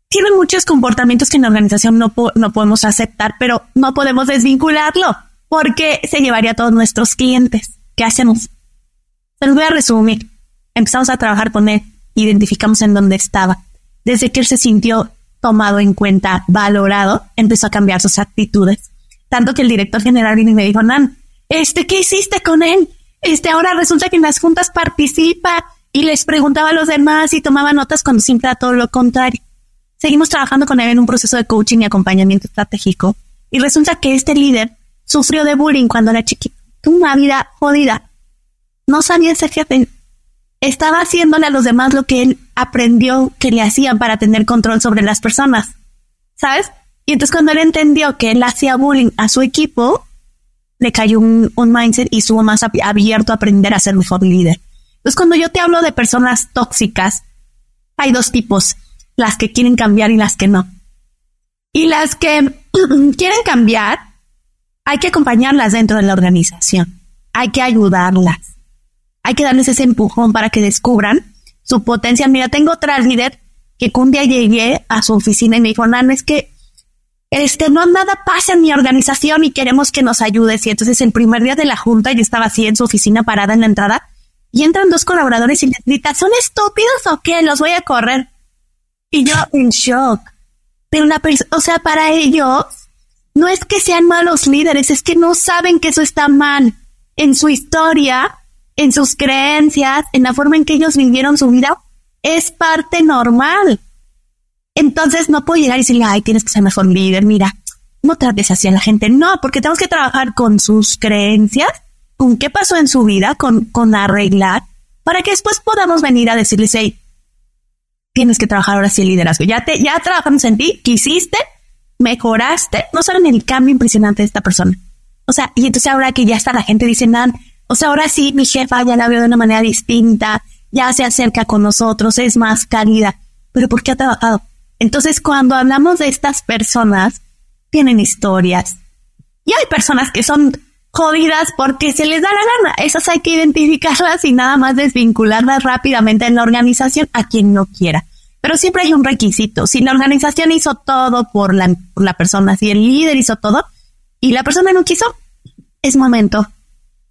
tiene muchos comportamientos que en la organización no, no podemos aceptar, pero no podemos desvincularlo porque se llevaría a todos nuestros clientes. ¿Qué hacemos? Se los voy a resumir. Empezamos a trabajar con él, identificamos en dónde estaba. Desde que él se sintió tomado en cuenta, valorado, empezó a cambiar sus actitudes tanto que el director general vino y me dijo, Nan, este, ¿qué hiciste con él? Este, ahora resulta que en las juntas participa y les preguntaba a los demás y tomaba notas cuando siempre era todo lo contrario. Seguimos trabajando con él en un proceso de coaching y acompañamiento estratégico y resulta que este líder sufrió de bullying cuando era chiquito. Tuvo una vida jodida. No sabía ser jefe. Estaba haciéndole a los demás lo que él aprendió que le hacían para tener control sobre las personas. ¿Sabes? Y entonces cuando él entendió que él hacía bullying a su equipo, le cayó un, mindset y estuvo más abierto a aprender a ser mejor líder. Entonces cuando yo te hablo de personas tóxicas, hay dos tipos, las que quieren cambiar y las que no. Y las que <clears throat> quieren cambiar, hay que acompañarlas dentro de la organización. Hay que ayudarlas. Hay que darles ese empujón para que descubran su potencial. Mira, tengo otra líder que un día llegué a su oficina y me dijo, Nan, es que este, no nada pasa en mi organización y queremos que nos ayudes. Y entonces el primer día de la junta, yo estaba así en su oficina parada en la entrada y entran dos colaboradores y les gritan, ¿son estúpidos o qué? Los voy a correr. Y yo en shock. Pero la o sea, para ellos, no es que sean malos líderes, es que no saben que eso está mal. En su historia, en sus creencias, en la forma en que ellos vivieron su vida, es parte normal. Entonces no puedo llegar y decirle, ay, tienes que ser mejor líder, mira, no trates así a la gente. No, porque tenemos que trabajar con sus creencias, con qué pasó en su vida, con, con arreglar, para que después podamos venir a decirles, hey, tienes que trabajar ahora sí el liderazgo. Ya te, ya trabajamos en ti, quisiste, mejoraste, no saben el cambio impresionante de esta persona. O sea, y entonces ahora que ya está la gente dice, Nan, o sea, ahora sí mi jefa ya la veo de una manera distinta, ya se acerca con nosotros, es más cálida. Pero ¿por qué ha trabajado? Entonces, cuando hablamos de estas personas, tienen historias. Y hay personas que son jodidas porque se les da la gana. Esas hay que identificarlas y nada más desvincularlas rápidamente en la organización a quien no quiera. Pero siempre hay un requisito. Si la organización hizo todo por la, por la persona, si el líder hizo todo y la persona no quiso, es momento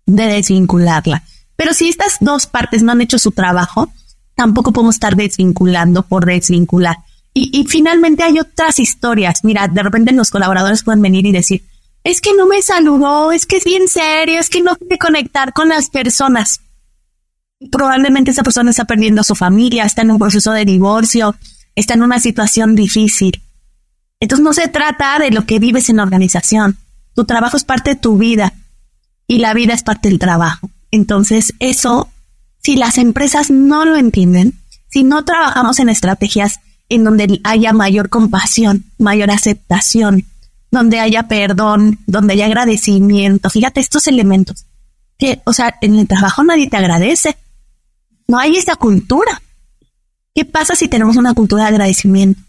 de desvincularla. Pero si estas dos partes no han hecho su trabajo, tampoco podemos estar desvinculando por desvincular. Y, finalmente hay otras historias. Mira, de repente los colaboradores pueden venir y decir, es que no me saludó, es que es bien serio, es que no quiere conectar con las personas. Probablemente esa persona está perdiendo a su familia, está en un proceso de divorcio, está en una situación difícil. Entonces no se trata de lo que vives en la organización. Tu trabajo es parte de tu vida y la vida es parte del trabajo. Entonces eso, si las empresas no lo entienden, si no trabajamos en estrategias en donde haya mayor compasión, mayor aceptación, donde haya perdón, donde haya agradecimiento. Fíjate estos elementos o sea, en el trabajo nadie te agradece. No hay esa cultura. ¿Qué pasa si tenemos una cultura de agradecimiento?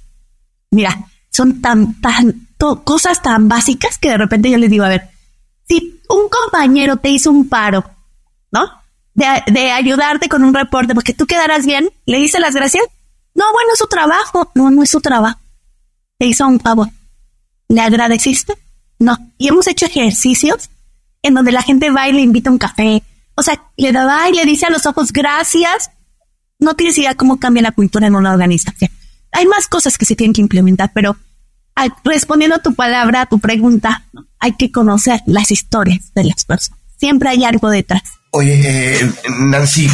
Mira, son tan, tan, cosas tan básicas que de repente yo les digo, a ver, si un compañero te hizo un paro, ¿no? De, de ayudarte con un reporte porque tú quedarás bien, le dice las gracias. No, bueno, es su trabajo. No, no es su trabajo. Te hizo un favor. ¿Le agradeciste? No. Y hemos hecho ejercicios en donde la gente va y le invita un café. O sea, le da y le dice a los ojos gracias. No tienes idea cómo cambia la cultura en una organización. Hay más cosas que se tienen que implementar, pero respondiendo a tu palabra, a tu pregunta, hay que conocer las historias de las personas. Siempre hay algo detrás. Oye, eh, Nancy,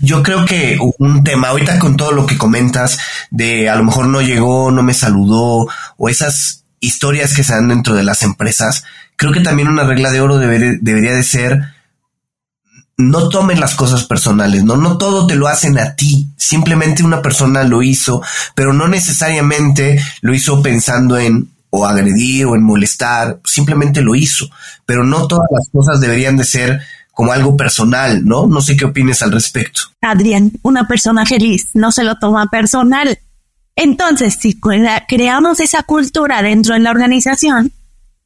yo creo que un tema, ahorita con todo lo que comentas, de a lo mejor no llegó, no me saludó, o esas historias que se dan dentro de las empresas, creo que también una regla de oro debería de ser no tomen las cosas personales, ¿no? No todo te lo hacen a ti, simplemente una persona lo hizo, pero no necesariamente lo hizo pensando en o agredir o en molestar, simplemente lo hizo, pero no todas las cosas deberían de ser como algo personal, ¿no? No sé qué opines al respecto. Adrián, una persona feliz no se lo toma personal. Entonces, si creamos esa cultura dentro de la organización,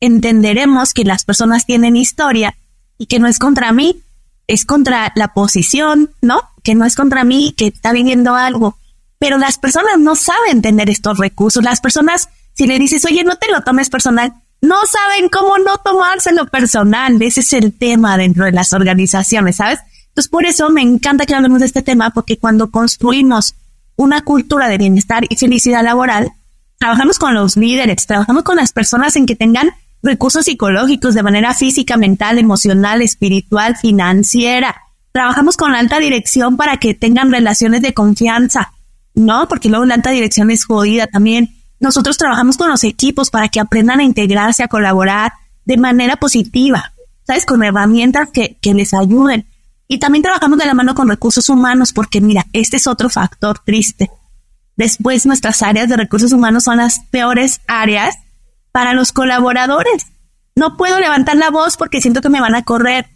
entenderemos que las personas tienen historia y que no es contra mí, es contra la posición, ¿no? Que no es contra mí, que está viviendo algo. Pero las personas no saben tener estos recursos. Las personas, si le dices, oye, no te lo tomes personal, no saben cómo no tomárselo personal. Ese es el tema dentro de las organizaciones, ¿sabes? Entonces, por eso me encanta que hablemos de este tema, porque cuando construimos una cultura de bienestar y felicidad laboral, trabajamos con los líderes, trabajamos con las personas en que tengan recursos psicológicos de manera física, mental, emocional, espiritual, financiera. Trabajamos con la alta dirección para que tengan relaciones de confianza, ¿no? Porque luego la alta dirección es jodida también. Nosotros trabajamos con los equipos para que aprendan a integrarse, a colaborar de manera positiva, ¿sabes? Con herramientas que, que les ayuden. Y también trabajamos de la mano con recursos humanos porque mira, este es otro factor triste. Después nuestras áreas de recursos humanos son las peores áreas para los colaboradores. No puedo levantar la voz porque siento que me van a correr.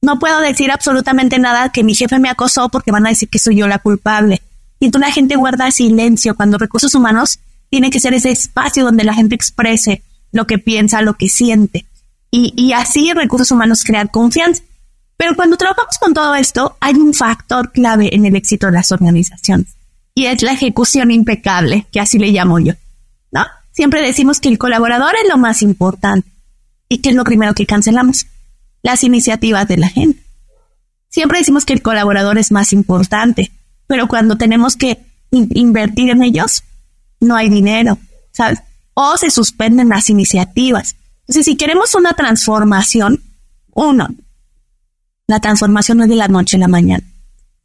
No puedo decir absolutamente nada que mi jefe me acosó porque van a decir que soy yo la culpable. Y entonces la gente guarda silencio cuando recursos humanos tiene que ser ese espacio donde la gente exprese lo que piensa, lo que siente. Y, y así recursos humanos crean confianza. Pero cuando trabajamos con todo esto, hay un factor clave en el éxito de las organizaciones. Y es la ejecución impecable, que así le llamo yo. ¿No? Siempre decimos que el colaborador es lo más importante. ¿Y que es lo primero que cancelamos? Las iniciativas de la gente. Siempre decimos que el colaborador es más importante, pero cuando tenemos que invertir en ellos, no hay dinero, ¿sabes? O se suspenden las iniciativas. Entonces, si queremos una transformación, uno, la transformación no es de la noche a la mañana.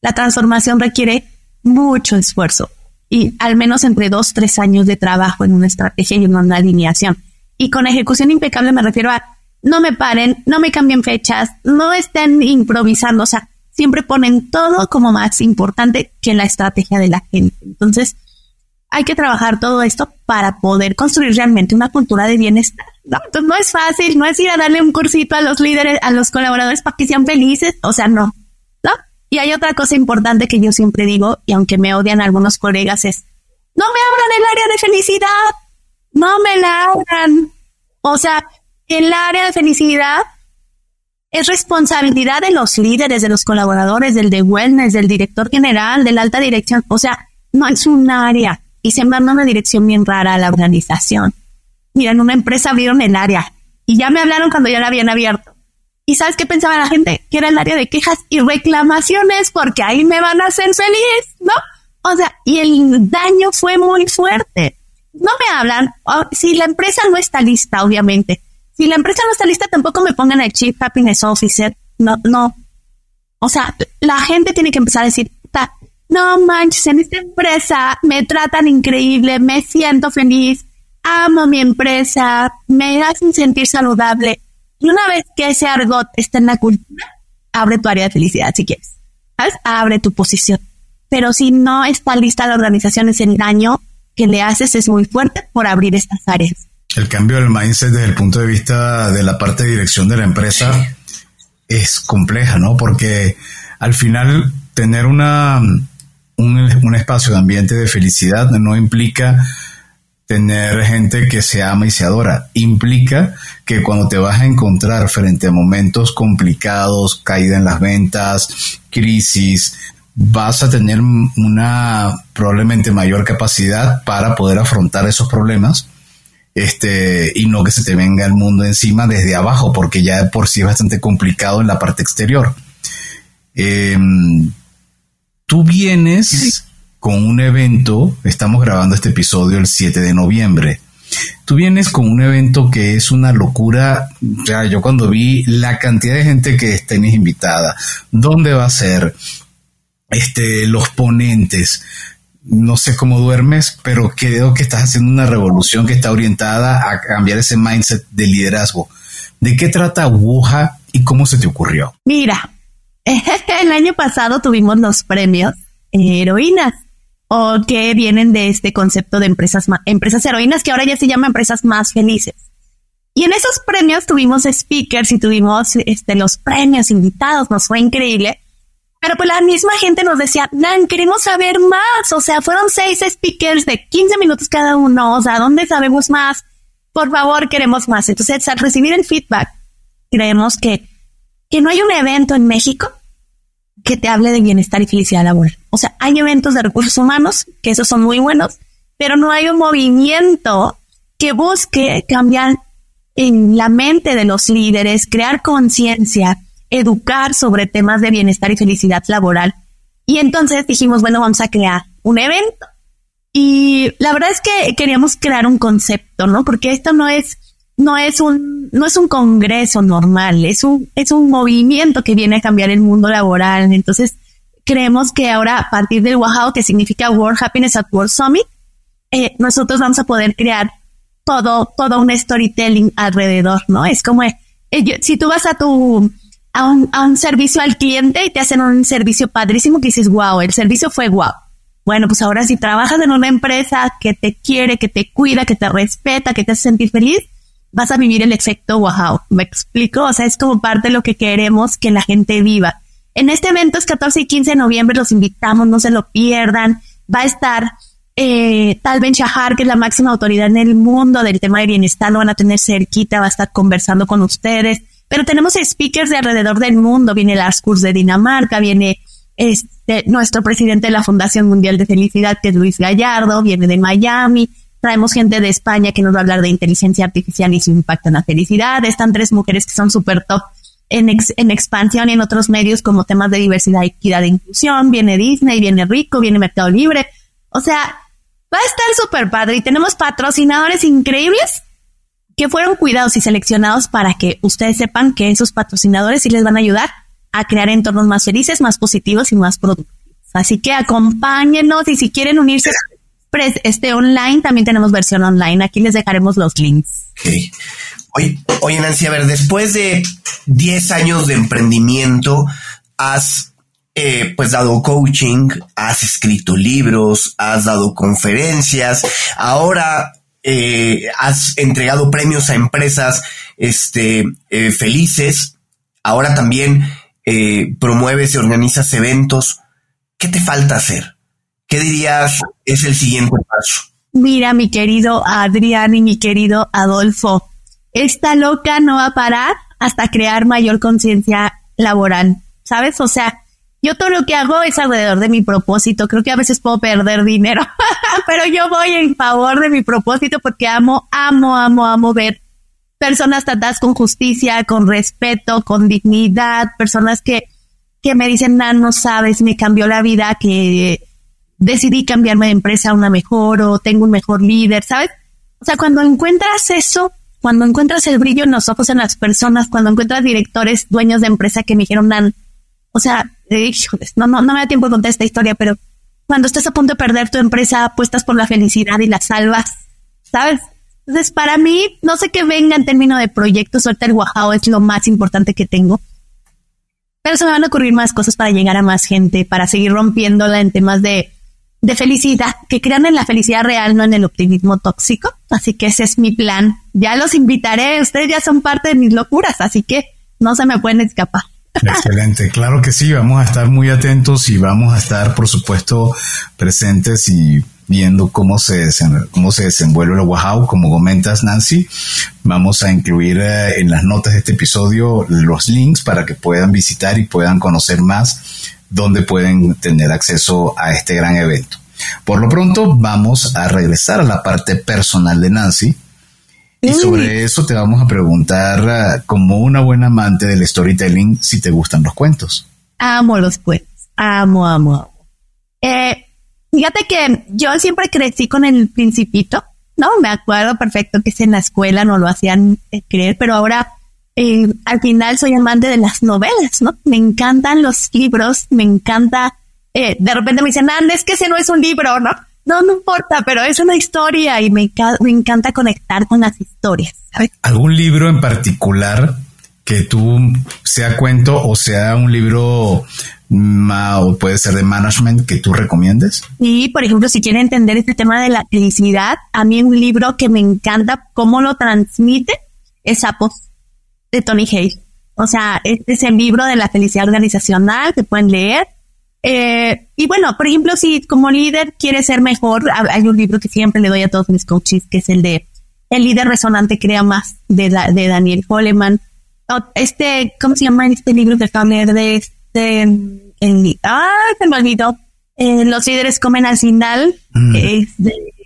La transformación requiere mucho esfuerzo y al menos entre dos, tres años de trabajo en una estrategia y en una alineación. Y con ejecución impecable me refiero a no me paren, no me cambien fechas, no estén improvisando, o sea, siempre ponen todo como más importante que la estrategia de la gente. Entonces, hay que trabajar todo esto para poder construir realmente una cultura de bienestar. No, no es fácil, no es ir a darle un cursito a los líderes, a los colaboradores para que sean felices, o sea, no. Y hay otra cosa importante que yo siempre digo, y aunque me odian algunos colegas, es, no me abran el área de felicidad, no me la abran. O sea, el área de felicidad es responsabilidad de los líderes, de los colaboradores, del de wellness, del director general, de la alta dirección. O sea, no es un área y se manda una dirección bien rara a la organización. Mira, en una empresa abrieron el área y ya me hablaron cuando ya la habían abierto. ¿Y sabes qué pensaba la gente? Que era el área de quejas y reclamaciones, porque ahí me van a hacer feliz, ¿no? O sea, y el daño fue muy fuerte. No me hablan, si la empresa no está lista, obviamente. Si la empresa no está lista, tampoco me pongan el Chief Happiness Officer. No, no. O sea, la gente tiene que empezar a decir, no manches, en esta empresa me tratan increíble, me siento feliz, amo mi empresa, me hacen sentir saludable. Y una vez que ese argot está en la cultura, abre tu área de felicidad si quieres. ¿Sabes? Abre tu posición. Pero si no está lista la organización, ese daño que le haces es muy fuerte por abrir estas áreas. El cambio del mindset desde el punto de vista de la parte de dirección de la empresa es compleja, ¿no? Porque al final tener una, un, espacio de ambiente de felicidad no implica tener gente que se ama y se adora. Implica que cuando te vas a encontrar frente a momentos complicados, caída en las ventas, crisis, vas a tener una probablemente mayor capacidad para poder afrontar esos problemas. Este, y no que se te venga el mundo encima desde abajo, porque ya por sí es bastante complicado en la parte exterior. Em, tú vienes con un evento, estamos grabando este episodio el 7 de noviembre. Tú vienes con un evento que es una locura. Ya, yo cuando vi la cantidad de gente que tenés invitada, dónde va a ser, este, los ponentes, no sé cómo duermes, pero creo que estás haciendo una revolución que está orientada a cambiar ese mindset de liderazgo. ¿De qué trata Wuha y cómo se te ocurrió? Mira, <laughs> el año pasado tuvimos los premios heroínas o que vienen de este concepto de empresas, empresas heroínas que ahora ya se llama empresas más felices. Y en esos premios tuvimos speakers y tuvimos este, los premios invitados, nos fue increíble. Pero pues la misma gente nos decía, Nan, queremos saber más. O sea, fueron seis speakers de 15 minutos cada uno. O sea, ¿dónde sabemos más? Por favor, queremos más. Entonces, al recibir el feedback, creemos que, que no hay un evento en México que te hable de bienestar y felicidad laboral. O sea, hay eventos de recursos humanos, que esos son muy buenos, pero no hay un movimiento que busque cambiar en la mente de los líderes, crear conciencia, educar sobre temas de bienestar y felicidad laboral. Y entonces dijimos, bueno, vamos a crear un evento. Y la verdad es que queríamos crear un concepto, ¿no? Porque esto no es, no es un, no es un congreso normal, es un, es un movimiento que viene a cambiar el mundo laboral. Entonces, creemos que ahora a partir del WAHAO, que significa World Happiness at World Summit, eh, nosotros vamos a poder crear todo, todo un storytelling alrededor, ¿no? Es como, eh, si tú vas a tu, a un, servicio al cliente y te hacen un servicio padrísimo que dices, wow, el servicio fue wow. Bueno, pues ahora si trabajas en una empresa que te quiere, que te cuida, que te respeta, que te hace sentir feliz, vas a vivir el efecto wow. ¿Me explico? O sea, es como parte de lo que queremos que la gente viva. En este evento es 14 y 15 de noviembre, los invitamos, no se lo pierdan. Va a estar eh, Tal Ben Shahar, que es la máxima autoridad en el mundo del tema de bienestar, lo van a tener cerquita, va a estar conversando con ustedes. Pero tenemos speakers de alrededor del mundo. Viene Lars Kurz de Dinamarca, viene este, nuestro presidente de la Fundación Mundial de Felicidad, que es Luis Gallardo, viene de Miami. Traemos gente de España que nos va a hablar de inteligencia artificial y su impacto en la felicidad. Están tres mujeres que son súper top en, en expansión y en otros medios como temas de diversidad, equidad e inclusión. Viene Disney, viene Rico, viene Mercado Libre. O sea, va a estar súper padre y tenemos patrocinadores increíbles que fueron cuidados y seleccionados para que ustedes sepan que esos patrocinadores sí les van a ayudar a crear entornos más felices, más positivos y más productivos. Así que acompáñenos y si quieren unirse este online, también tenemos versión online. Aquí les dejaremos los links. Oye, oye, Nancy, a ver, después de 10 años de emprendimiento, has eh, pues dado coaching, has escrito libros, has dado conferencias, ahora eh, has entregado premios a empresas este, eh, felices, ahora también eh, promueves y organizas eventos. ¿Qué te falta hacer? ¿Qué dirías es el siguiente paso? Mira, mi querido Adrián y mi querido Adolfo, esta loca no va a parar hasta crear mayor conciencia laboral, ¿sabes? O sea, yo todo lo que hago es alrededor de mi propósito. Creo que a veces puedo perder dinero, <laughs> pero yo voy en favor de mi propósito porque amo, amo, amo, amo ver personas tratadas con justicia, con respeto, con dignidad, personas que, que me dicen, no, no sabes, me cambió la vida, que decidí cambiarme de empresa a una mejor o tengo un mejor líder, ¿sabes? O sea, cuando encuentras eso, cuando encuentras el brillo en los ojos en las personas, cuando encuentras directores, dueños de empresa que me dijeron, Nan, o sea, eh, no, no, no me da tiempo de contar esta historia, pero cuando estás a punto de perder tu empresa, apuestas por la felicidad y la salvas, ¿sabes? Entonces, para mí, no sé qué venga en términos de proyectos, suelta el Guajao es lo más importante que tengo. Pero se me van a ocurrir más cosas para llegar a más gente, para seguir rompiéndola en temas de de felicidad, que crean en la felicidad real, no en el optimismo tóxico. Así que ese es mi plan. Ya los invitaré, ustedes ya son parte de mis locuras, así que no se me pueden escapar. Excelente, claro que sí, vamos a estar muy atentos y vamos a estar, por supuesto, presentes y viendo cómo se, cómo se desenvuelve el Wahao. Como comentas, Nancy, vamos a incluir eh, en las notas de este episodio los links para que puedan visitar y puedan conocer más donde pueden tener acceso a este gran evento. Por lo pronto, vamos a regresar a la parte personal de Nancy. Y sobre eso te vamos a preguntar, ah, como una buena amante del storytelling, si te gustan los cuentos. Amo los cuentos. Amo, amo, amo. Eh, fíjate que yo siempre crecí con el principito, ¿no? Me acuerdo perfecto que en la escuela no lo hacían eh, creer, pero ahora eh, al final soy amante de las novelas, ¿no? Me encantan los libros, me encanta, eh, de repente me dicen, ah, es que ese no es un libro, ¿no? No, no importa, pero es una historia y me, me encanta conectar con las historias. ¿sabes? ¿Algún libro en particular que tú sea cuento o sea un libro o puede ser de management que tú recomiendes? Y, por ejemplo, si quieren entender este tema de la felicidad, a mí un libro que me encanta cómo lo transmite es Sapos de Tony Hayes. O sea, este es el libro de la felicidad organizacional que pueden leer. Eh, y bueno, por ejemplo, si como líder quieres ser mejor, hay un libro que siempre le doy a todos mis coaches, que es el de El líder resonante crea más, de, de Daniel Goleman. Este, ¿cómo se llama este libro que acabo de leer de este, ah, se me olvidó. Eh, los líderes comen al final, mm. es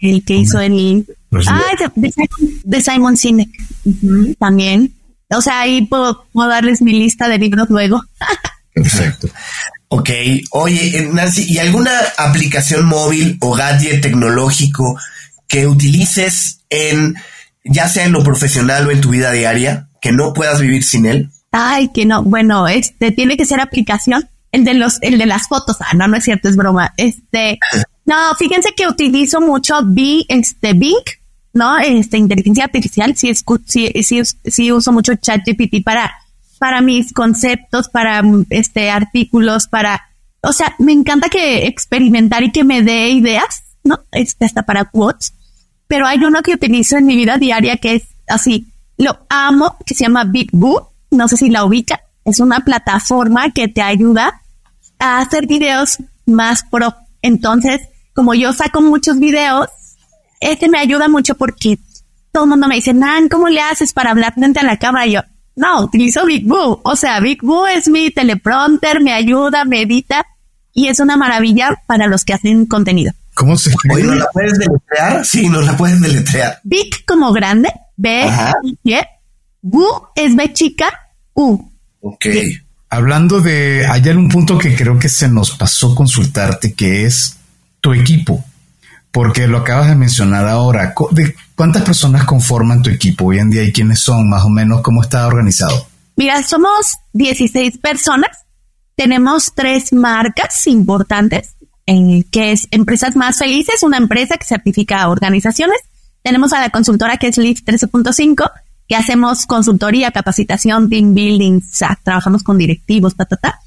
el que hizo el, ah, de, Simon Sinek, también. O sea, ahí puedo, darles mi lista de libros luego. Perfecto. Ok, oye, eh, Nancy, ¿y alguna aplicación móvil o gadget tecnológico que utilices en, ya sea en lo profesional o en tu vida diaria, que no puedas vivir sin él? Ay, que no, bueno, este, tiene que ser aplicación. El de los, el de las fotos. Ah, no, no es cierto, es broma. Este, no, fíjense que utilizo mucho B, este, Bing ¿no? Este, inteligencia artificial, sí, sí, sí, uso mucho ChatGPT para, para mis conceptos, para este, artículos, para, o sea, me encanta que experimentar y que me dé ideas, ¿no? Este, hasta para quotes. Pero hay uno que utilizo en mi vida diaria que es así, lo amo, que se llama Big Boo, no sé si la ubica, es una plataforma que te ayuda a hacer videos más pro. Entonces, como yo saco muchos videos, este me ayuda mucho porque todo el mundo me dice, Nan, ¿cómo le haces para hablar frente a la cámara? Y yo, no, utilizo Big Boo. O sea, Big Boo es mi teleprompter, me ayuda, me edita y es una maravilla para los que hacen contenido. ¿Cómo se escribe? ¿no la puedes deletrear? Sí, no la puedes deletrear. Big como grande, B, y Boo es B chica, U. Ok. Hablando de, hay algún punto que creo que se nos pasó consultarte, que es tu equipo porque lo acabas de mencionar ahora. ¿De ¿Cuántas personas conforman tu equipo hoy en día y quiénes son más o menos? ¿Cómo está organizado? Mira, somos 16 personas. Tenemos tres marcas importantes, en, que es Empresas Más Felices, una empresa que certifica organizaciones. Tenemos a la consultora que es Lead 13.5, que hacemos consultoría, capacitación, team building, trabajamos con directivos, ta, ta, ta.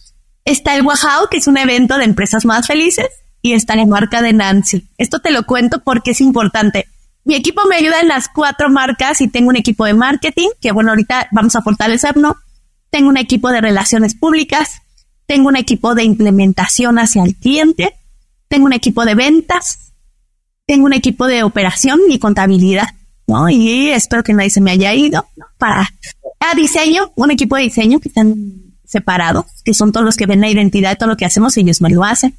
Está el Wahao, que es un evento de empresas más felices y está la marca de Nancy. Esto te lo cuento porque es importante. Mi equipo me ayuda en las cuatro marcas y tengo un equipo de marketing, que bueno, ahorita vamos a fortalecerlo. Tengo un equipo de relaciones públicas, tengo un equipo de implementación hacia el cliente, tengo un equipo de ventas, tengo un equipo de operación y contabilidad, ¿no? Y espero que nadie se me haya ido, Para a diseño, un equipo de diseño que están separados, que son todos los que ven la identidad de todo lo que hacemos, ellos me lo hacen.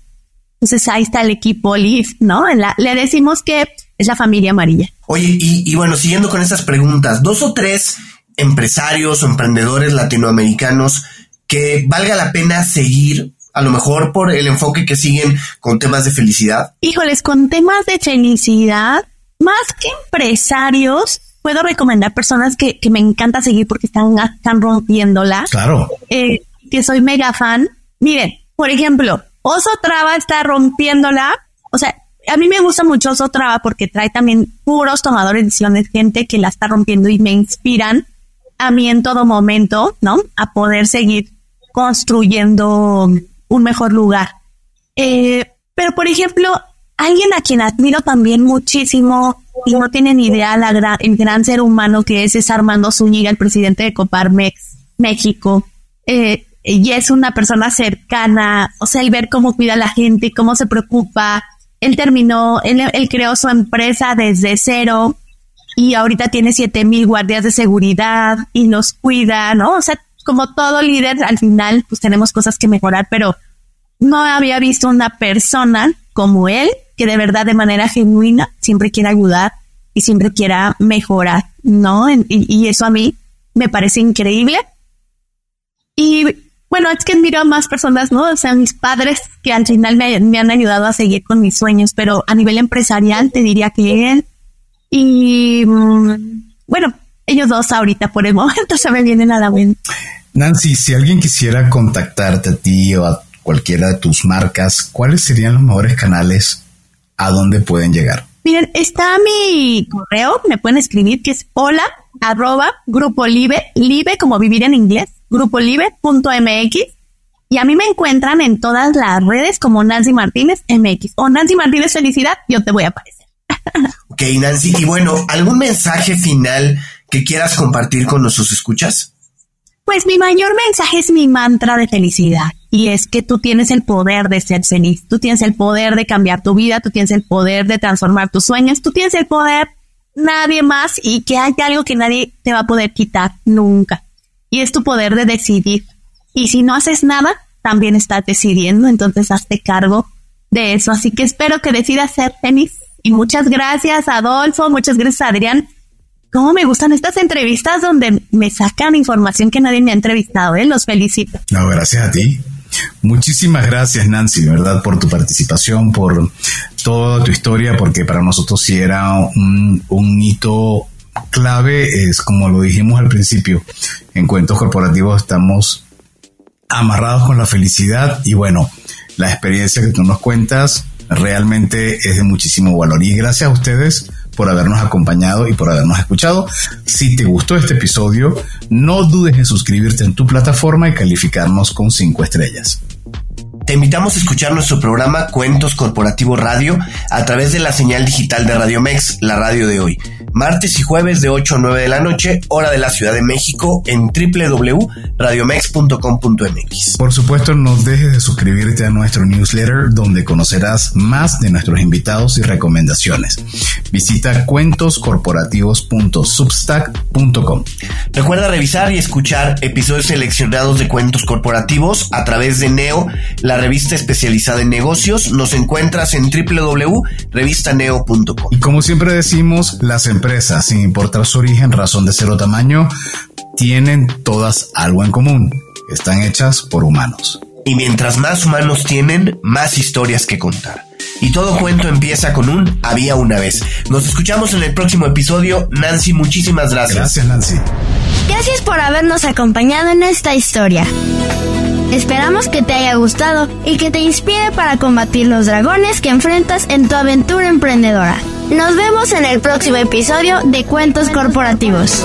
Entonces ahí está el equipo Leaf, ¿no? le decimos que es la familia amarilla. Oye, y, y bueno, siguiendo con estas preguntas, dos o tres empresarios o emprendedores latinoamericanos que valga la pena seguir A lo mejor por el enfoque que siguen con temas de felicidad. Híjoles, con temas de felicidad, más que empresarios, puedo recomendar personas que, que me encanta seguir porque están, están rompiéndola. Claro. Eh, que soy mega fan. Miren, por ejemplo, Oso Traba está rompiéndola. O sea, a mí me gusta mucho Oso Traba porque trae también puros tomadores de decisiones, gente que la está rompiendo y me inspiran a mí en todo momento, ¿no? A poder seguir construyendo un mejor lugar. Eh, pero, por ejemplo, alguien a quien admiro también muchísimo y no tienen idea la gran, el gran ser humano que es, es Armando Zúñiga, el presidente de Coparmex México. Eh, y es una persona cercana, o sea, el ver cómo cuida a la gente, cómo se preocupa. Él terminó, él, creó su empresa desde cero y ahorita tiene siete mil guardias de seguridad y nos cuida, ¿no? O sea, como todo líder, al final, pues tenemos cosas que mejorar, pero no había visto una persona como él que de verdad, de manera genuina, siempre quiera ayudar y siempre quiera mejorar, ¿no? Y eso a mí me parece increíble. Y bueno, es que admiro a más personas, ¿no? O sea, mis padres que al final me, me, han ayudado a seguir con mis sueños, pero a nivel empresarial te diría que él. Y mm, bueno, ellos dos ahorita por el momento <laughs> se me vienen a la mente. Nancy, si alguien quisiera contactarte a ti o a cualquiera de tus marcas, ¿cuáles serían los mejores canales a dónde pueden llegar? Miren, está mi correo, me pueden escribir que es hola arroba grupo live, live como vivir en inglés, grupolive.mx y a mí me encuentran en todas las redes como Nancy Martínez MX o Nancy Martínez Felicidad, yo te voy a aparecer. <laughs> ok, Nancy, y bueno, ¿algún mensaje final que quieras compartir con nuestros escuchas? Pues mi mayor mensaje es mi mantra de felicidad y es que tú tienes el poder de ser feliz, tú tienes el poder de cambiar tu vida, tú tienes el poder de transformar tus sueños, tú tienes el poder nadie más y que hay algo que nadie te va a poder quitar nunca y es tu poder de decidir. Y si no haces nada, también estás decidiendo, entonces hazte cargo de eso. Así que espero que decidas ser feliz. Y muchas gracias, Adolfo, muchas gracias, Adrián. ¿Cómo me gustan estas entrevistas donde me sacan información que nadie me ha entrevistado? ¿eh? Los felicito. No, gracias a ti. Muchísimas gracias, Nancy, ¿verdad? Por tu participación, por toda tu historia, porque para nosotros sí era un, un hito clave es, como lo dijimos al principio, en cuentos corporativos estamos amarrados con la felicidad y bueno, la experiencia que tú nos cuentas realmente es de muchísimo valor. Y gracias a ustedes por habernos acompañado y por habernos escuchado. Si te gustó este episodio, no dudes en suscribirte en tu plataforma y calificarnos con cinco estrellas. Te invitamos a escuchar nuestro programa Cuentos Corporativo Radio a través de la señal digital de Radio Mex, la radio de hoy. Martes y jueves de 8 a 9 de la noche, hora de la Ciudad de México, en www.radiomex.com.mx. Por supuesto, no dejes de suscribirte a nuestro newsletter donde conocerás más de nuestros invitados y recomendaciones. Visita cuentoscorporativos.substack.com. Recuerda revisar y escuchar episodios seleccionados de cuentos corporativos a través de Neo, la revista especializada en negocios. Nos encuentras en www.revistaneo.com. Y como siempre decimos, las empresas, sin importar su origen, razón de ser o tamaño, tienen todas algo en común. Están hechas por humanos. Y mientras más humanos tienen, más historias que contar. Y todo cuento empieza con un había una vez. Nos escuchamos en el próximo episodio. Nancy, muchísimas gracias. Gracias, Nancy. Gracias por habernos acompañado en esta historia. Esperamos que te haya gustado y que te inspire para combatir los dragones que enfrentas en tu aventura emprendedora. Nos vemos en el próximo episodio de Cuentos Corporativos.